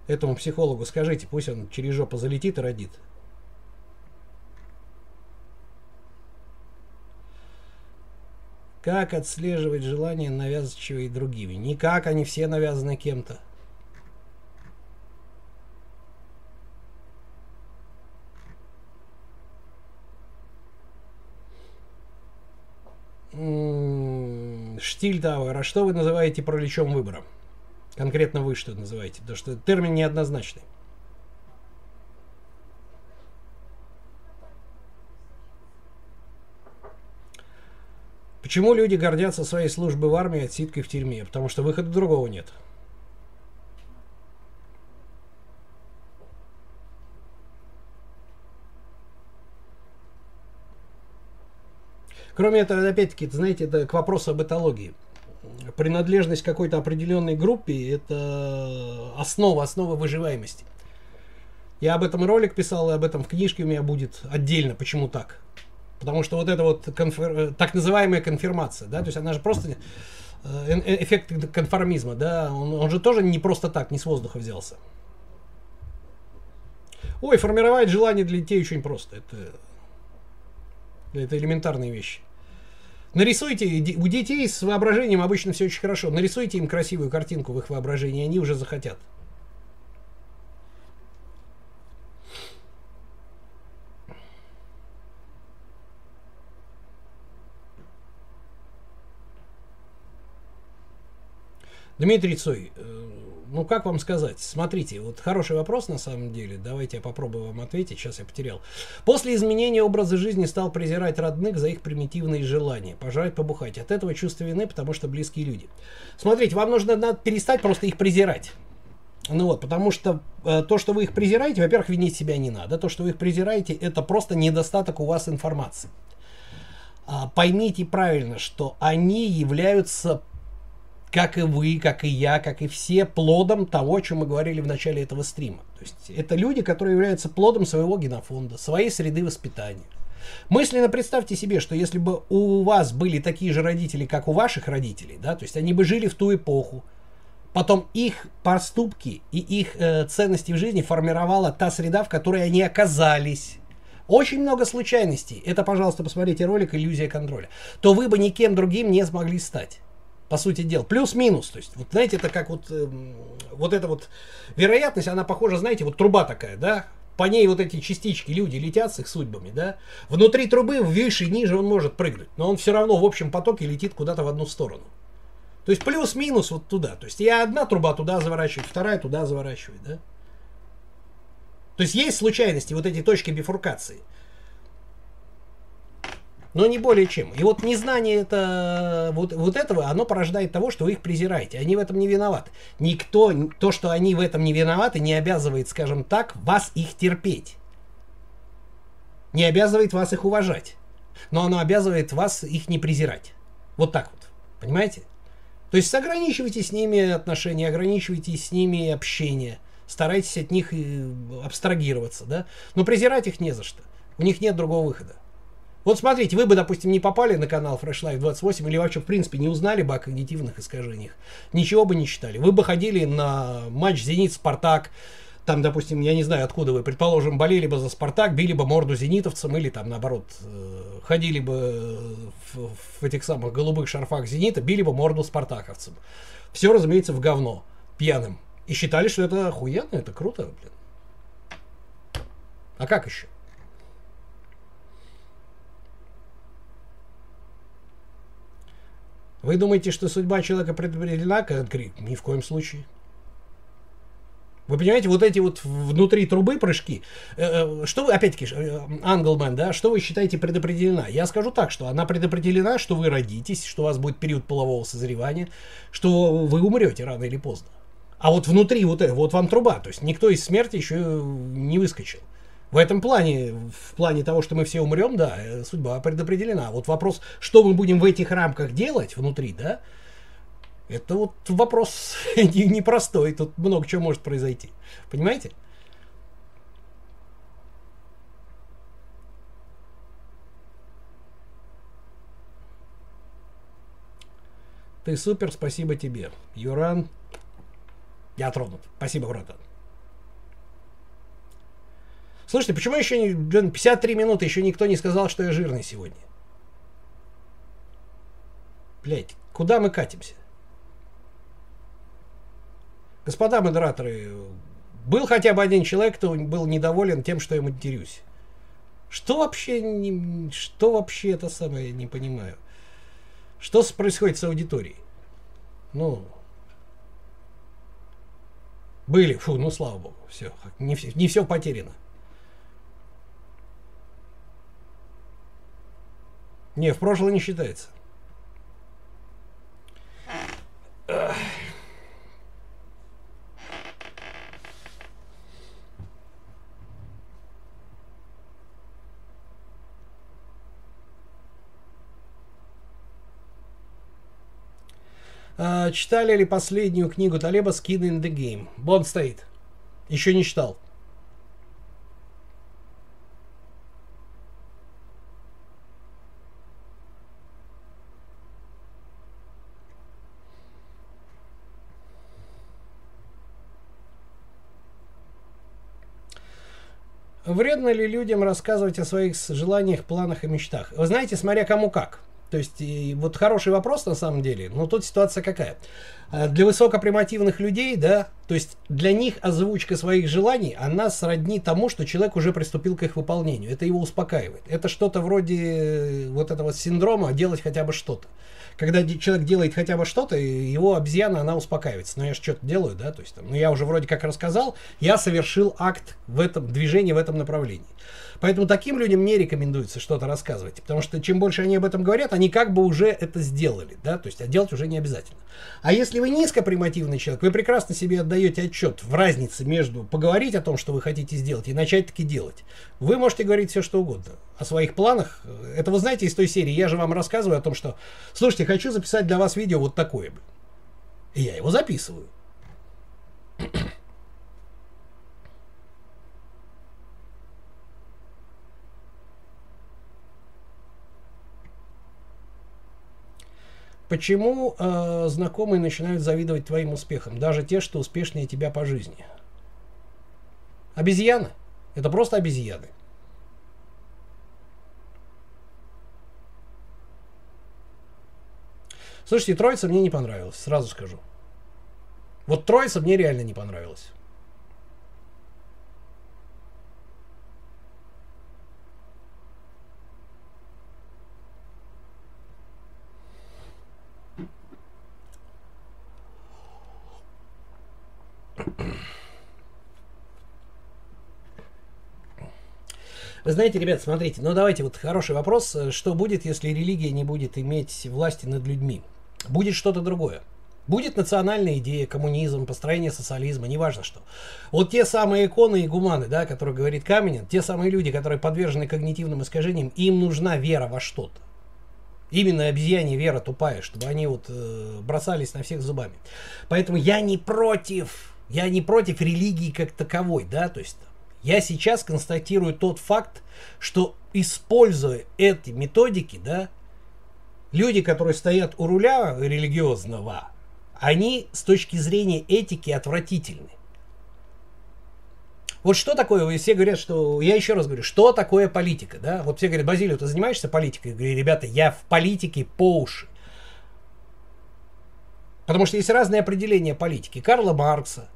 Этому психологу скажите, пусть он через жопу залетит и родит. Как отслеживать желания, навязчивые другими? Никак, они все навязаны кем-то. Штиль Тауэр, а что вы называете параличом выбора? Конкретно вы что называете? Потому что термин неоднозначный. Почему люди гордятся своей службой в армии, отсидкой в тюрьме? Потому что выхода другого нет. Кроме этого, опять-таки, знаете, это к вопросу об этологии. Принадлежность какой-то определенной группе – это основа, основа выживаемости. Я об этом ролик писал, и об этом в книжке у меня будет отдельно, почему так. Потому что вот это вот конфер... Э, так называемая конфирмация, да, то есть она же просто э, эффект конформизма, да, он, он же тоже не просто так, не с воздуха взялся. Ой, формировать желание для детей очень просто. Это, это элементарные вещи. Нарисуйте, у детей с воображением обычно все очень хорошо. Нарисуйте им красивую картинку в их воображении, они уже захотят. Дмитрий Цой, э, ну как вам сказать? Смотрите, вот хороший вопрос на самом деле. Давайте я попробую вам ответить. Сейчас я потерял. После изменения образа жизни стал презирать родных за их примитивные желания. Пожрать, побухать. От этого чувство вины, потому что близкие люди. Смотрите, вам нужно надо перестать просто их презирать. Ну вот, потому что э, то, что вы их презираете, во-первых, винить себя не надо. То, что вы их презираете, это просто недостаток у вас информации. А, поймите правильно, что они являются как и вы, как и я, как и все, плодом того, о чем мы говорили в начале этого стрима. То есть это люди, которые являются плодом своего генофонда, своей среды воспитания. Мысленно представьте себе, что если бы у вас были такие же родители, как у ваших родителей, да, то есть они бы жили в ту эпоху, потом их поступки и их э, ценности в жизни формировала та среда, в которой они оказались. Очень много случайностей. Это, пожалуйста, посмотрите ролик «Иллюзия контроля». То вы бы никем другим не смогли стать по сути дела. Плюс-минус. То есть, вот знаете, это как вот, э, вот эта вот вероятность, она похожа, знаете, вот труба такая, да? По ней вот эти частички, люди летят с их судьбами, да? Внутри трубы, выше и ниже он может прыгнуть, но он все равно в общем потоке летит куда-то в одну сторону. То есть плюс-минус вот туда. То есть я одна труба туда заворачиваю, вторая туда заворачивает, да? То есть есть случайности, вот эти точки бифуркации – но не более чем. И вот незнание это, вот, вот этого, оно порождает того, что вы их презираете. Они в этом не виноваты. Никто, то, что они в этом не виноваты, не обязывает, скажем так, вас их терпеть. Не обязывает вас их уважать. Но оно обязывает вас их не презирать. Вот так вот. Понимаете? То есть ограничивайте с ними отношения, ограничивайте с ними общение. Старайтесь от них абстрагироваться, да? Но презирать их не за что. У них нет другого выхода. Вот смотрите, вы бы, допустим, не попали на канал Fresh Life 28 или вообще, в принципе, не узнали бы о когнитивных искажениях. Ничего бы не читали. Вы бы ходили на матч «Зенит-Спартак», там, допустим, я не знаю, откуда вы, предположим, болели бы за «Спартак», били бы морду зенитовцам или там, наоборот, э, ходили бы в, в этих самых голубых шарфах «Зенита», били бы морду спартаковцам. Все, разумеется, в говно, пьяным. И считали, что это охуенно, это круто, блин. А как еще? Вы думаете, что судьба человека предопределена, крик? Ни в коем случае. Вы понимаете, вот эти вот внутри трубы прыжки, э, э, что вы, опять-таки, Англмен, да, что вы считаете предопределена? Я скажу так, что она предопределена, что вы родитесь, что у вас будет период полового созревания, что вы умрете рано или поздно. А вот внутри вот вот вам труба, то есть никто из смерти еще не выскочил. В этом плане, в плане того, что мы все умрем, да, э, судьба предопределена. Вот вопрос, что мы будем в этих рамках делать внутри, да, это вот вопрос непростой, тут много чего может произойти. Понимаете? Ты супер, спасибо тебе. Юран, я тронут. Спасибо, братан. Слушайте, почему еще не, 53 минуты еще никто не сказал, что я жирный сегодня? Блять, куда мы катимся? Господа модераторы, был хотя бы один человек, кто был недоволен тем, что я матерюсь. Что вообще, не, что вообще это самое, не понимаю. Что происходит с аудиторией? Ну, были, фу, ну слава богу, все, не, не все потеряно. Не, в прошлое не считается. А, читали ли последнюю книгу Талеба «Skin in the Game»? Бонд стоит. Еще не читал. Вредно ли людям рассказывать о своих желаниях, планах и мечтах? Вы знаете, смотря кому как. То есть, и вот хороший вопрос на самом деле, но тут ситуация какая? А, для высокопримативных людей, да, то есть для них озвучка своих желаний, она сродни тому, что человек уже приступил к их выполнению. Это его успокаивает. Это что-то вроде э, вот этого синдрома делать хотя бы что-то когда человек делает хотя бы что-то, его обезьяна, она успокаивается. Но «Ну, я же что-то делаю, да, то есть, там, ну, я уже вроде как рассказал, я совершил акт в этом, движении в этом направлении. Поэтому таким людям не рекомендуется что-то рассказывать, потому что чем больше они об этом говорят, они как бы уже это сделали, да, то есть, а делать уже не обязательно. А если вы низкопримативный человек, вы прекрасно себе отдаете отчет в разнице между поговорить о том, что вы хотите сделать, и начать таки делать. Вы можете говорить все, что угодно о своих планах. Это вы знаете из той серии, я же вам рассказываю о том, что, слушайте, хочу записать для вас видео вот такое бы. И я его записываю. Почему э, знакомые начинают завидовать твоим успехам, даже те, что успешнее тебя по жизни? Обезьяны. Это просто обезьяны. Слушайте, Троица мне не понравилась, сразу скажу. Вот Троица мне реально не понравилась. Вы знаете, ребят, смотрите, ну давайте вот хороший вопрос. Что будет, если религия не будет иметь власти над людьми? Будет что-то другое. Будет национальная идея, коммунизм, построение социализма, неважно что. Вот те самые иконы и гуманы, да, которые говорит Каменин, те самые люди, которые подвержены когнитивным искажениям, им нужна вера во что-то. Именно обезьяне вера тупая, чтобы они вот э, бросались на всех зубами. Поэтому я не против, я не против религии как таковой, да, то есть Я сейчас констатирую тот факт, что используя эти методики, да, люди, которые стоят у руля религиозного, они с точки зрения этики отвратительны. Вот что такое, все говорят, что, я еще раз говорю, что такое политика, да? Вот все говорят, Базилио, ты занимаешься политикой? Я говорю, ребята, я в политике по уши. Потому что есть разные определения политики. Карла Маркса,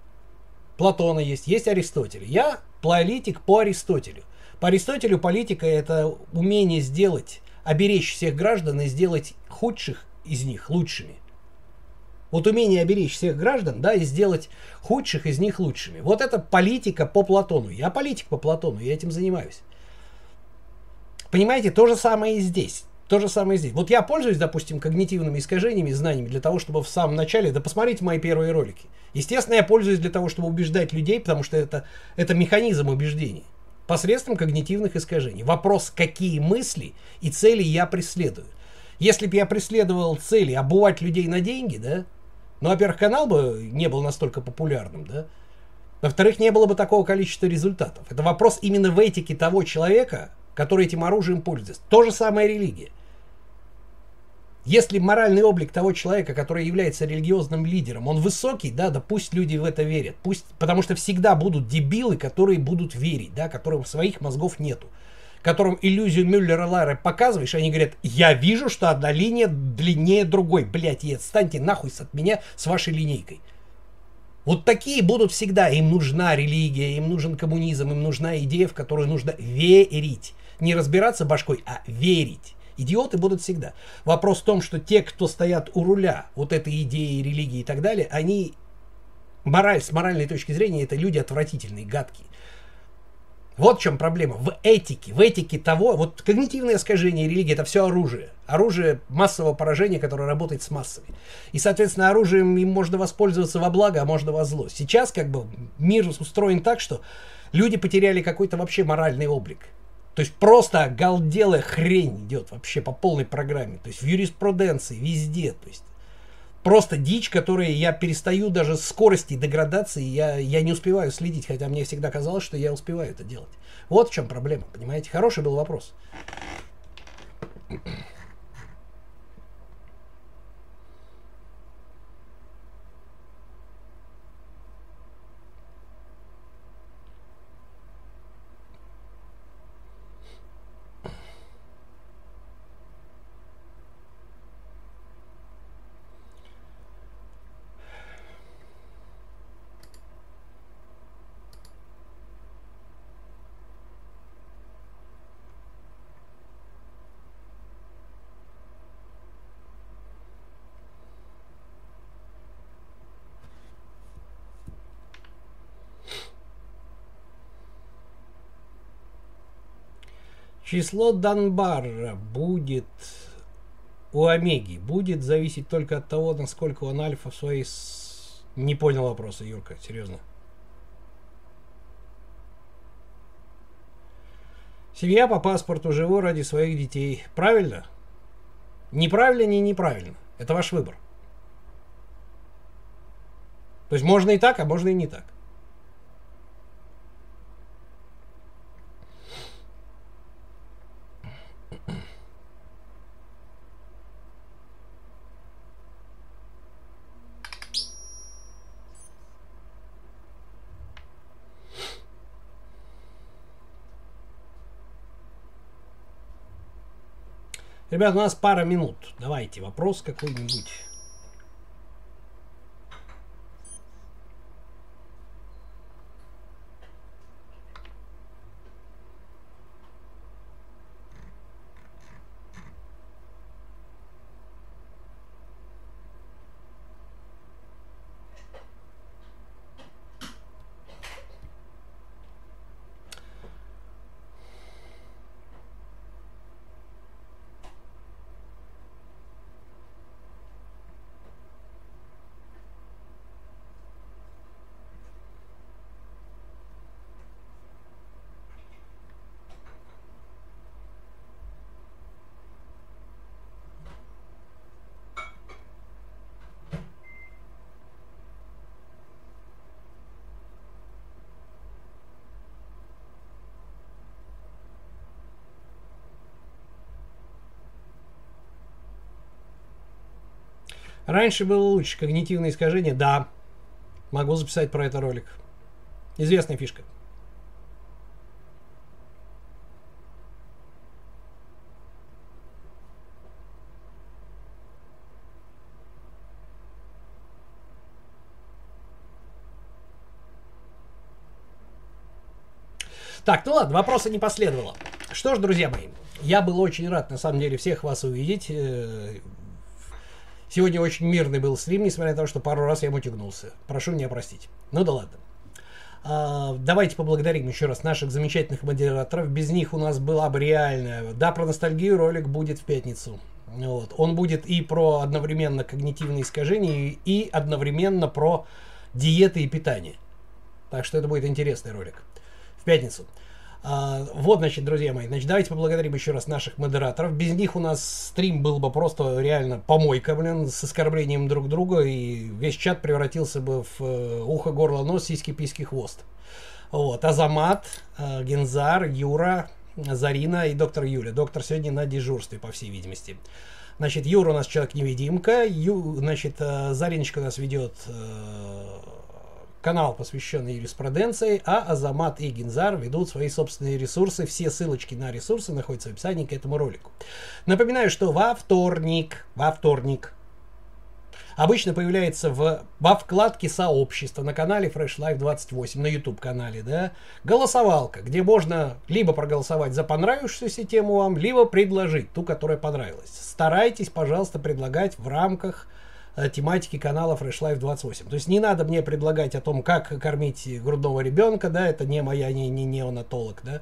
Платона есть, есть Аристотель. Я политик по Аристотелю. По Аристотелю политика это умение сделать, оберечь всех граждан и сделать худших из них лучшими. Вот умение оберечь всех граждан, да, и сделать худших из них лучшими. Вот это политика по Платону. Я политик по Платону, я этим занимаюсь. Понимаете, то же самое и здесь. То же самое здесь. Вот я пользуюсь, допустим, когнитивными искажениями, знаниями для того, чтобы в самом начале, да посмотрите мои первые ролики. Естественно, я пользуюсь для того, чтобы убеждать людей, потому что это, это механизм убеждения. Посредством когнитивных искажений. Вопрос, какие мысли и цели я преследую. Если бы я преследовал цели обувать людей на деньги, да, ну, во-первых, канал бы не был настолько популярным, да, во-вторых, не было бы такого количества результатов. Это вопрос именно в этике того человека, который этим оружием пользуется. То же самое религия. Если моральный облик того человека, который является религиозным лидером, он высокий, да, да пусть люди в это верят. Пусть, потому что всегда будут дебилы, которые будут верить, да, которым своих мозгов нету. Которым иллюзию Мюллера Лайера показываешь, они говорят, я вижу, что одна линия длиннее другой. Блять, и отстаньте нахуй от меня с вашей линейкой. Вот такие будут всегда. Им нужна религия, им нужен коммунизм, им нужна идея, в которую нужно верить. Не разбираться башкой, а верить. Идиоты будут всегда. Вопрос в том, что те, кто стоят у руля вот этой идеи, религии и так далее, они мораль, с моральной точки зрения, это люди отвратительные, гадкие. Вот в чем проблема. В этике, в этике того, вот когнитивное искажение религии это все оружие. Оружие массового поражения, которое работает с массами. И, соответственно, оружием им можно воспользоваться во благо, а можно во зло. Сейчас как бы мир устроен так, что люди потеряли какой-то вообще моральный облик. То есть просто галделая хрень идет вообще по полной программе. То есть в юриспруденции, везде. То есть просто дичь, которая я перестаю даже скорости деградации, я, я не успеваю следить, хотя мне всегда казалось, что я успеваю это делать. Вот в чем проблема, понимаете? Хороший был вопрос. Число Донбара будет у Омеги будет зависеть только от того, насколько он альфа в своей... Не понял вопроса, Юрка, серьезно. Семья по паспорту живу ради своих детей. Правильно? Неправильно, не неправильно. Это ваш выбор. То есть можно и так, а можно и не так. Ребят, у нас пара минут. Давайте вопрос какой-нибудь. Раньше было лучше. Когнитивное искажение, да. Могу записать про это ролик. Известная фишка. Так, ну ладно, вопроса не последовало. Что ж, друзья мои, я был очень рад, на самом деле, всех вас увидеть. Сегодня очень мирный был стрим, несмотря на то, что пару раз я мутигнулся. Прошу меня простить. Ну да ладно. А, давайте поблагодарим еще раз наших замечательных модераторов. Без них у нас была бы реальная... Да, про ностальгию ролик будет в пятницу. Вот. Он будет и про одновременно когнитивные искажения, и одновременно про диеты и питание. Так что это будет интересный ролик в пятницу. А, вот, значит, друзья мои, значит, давайте поблагодарим еще раз наших модераторов. Без них у нас стрим был бы просто реально помойка, блин, с оскорблением друг друга, и весь чат превратился бы в э, ухо, горло, нос, сиськи, письки, хвост. Вот, Азамат, э, Гензар, Юра, Зарина и доктор Юля. Доктор сегодня на дежурстве, по всей видимости. Значит, Юра у нас человек-невидимка, Ю, значит, э, Зариночка у нас ведет канал, посвященный юриспруденции, а Азамат и Гинзар ведут свои собственные ресурсы. Все ссылочки на ресурсы находятся в описании к этому ролику. Напоминаю, что во вторник, во вторник, обычно появляется в, во вкладке сообщества на канале Fresh Life 28, на YouTube канале, да, голосовалка, где можно либо проголосовать за понравившуюся тему вам, либо предложить ту, которая понравилась. Старайтесь, пожалуйста, предлагать в рамках тематики канала Fresh Life 28. То есть не надо мне предлагать о том, как кормить грудного ребенка, да, это не моя, не, не неонатолог, да.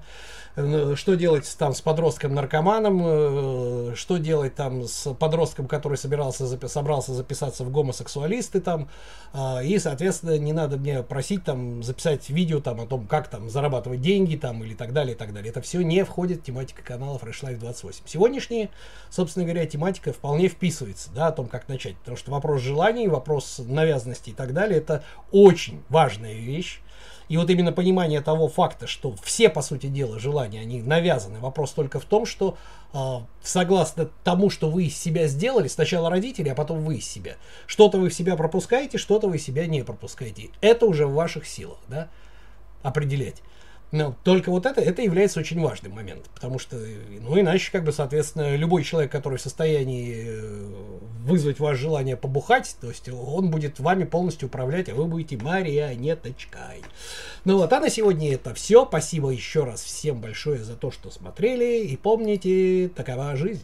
Э, что делать там с подростком-наркоманом, э, что делать там с подростком, который собирался, запи- собрался записаться в гомосексуалисты там, а, и, соответственно, не надо мне просить там записать видео там о том, как там зарабатывать деньги там или так далее, и так далее. Это все не входит в тематику канала Fresh Life 28. Сегодняшняя, собственно говоря, тематика вполне вписывается, да, о том, как начать, потому что вопрос желаний, вопрос навязанности и так далее, это очень важная вещь. И вот именно понимание того факта, что все, по сути дела, желания, они навязаны. Вопрос только в том, что э, согласно тому, что вы из себя сделали, сначала родители, а потом вы из себя. Что-то вы в себя пропускаете, что-то вы себя не пропускаете. Это уже в ваших силах, да, определять. Но только вот это, это является очень важным моментом, потому что, ну, иначе, как бы, соответственно, любой человек, который в состоянии э, вызвать ваше желание побухать, то есть он будет вами полностью управлять, а вы будете марионеточкой. Ну вот, а на сегодня это все. Спасибо еще раз всем большое за то, что смотрели, и помните, такова жизнь.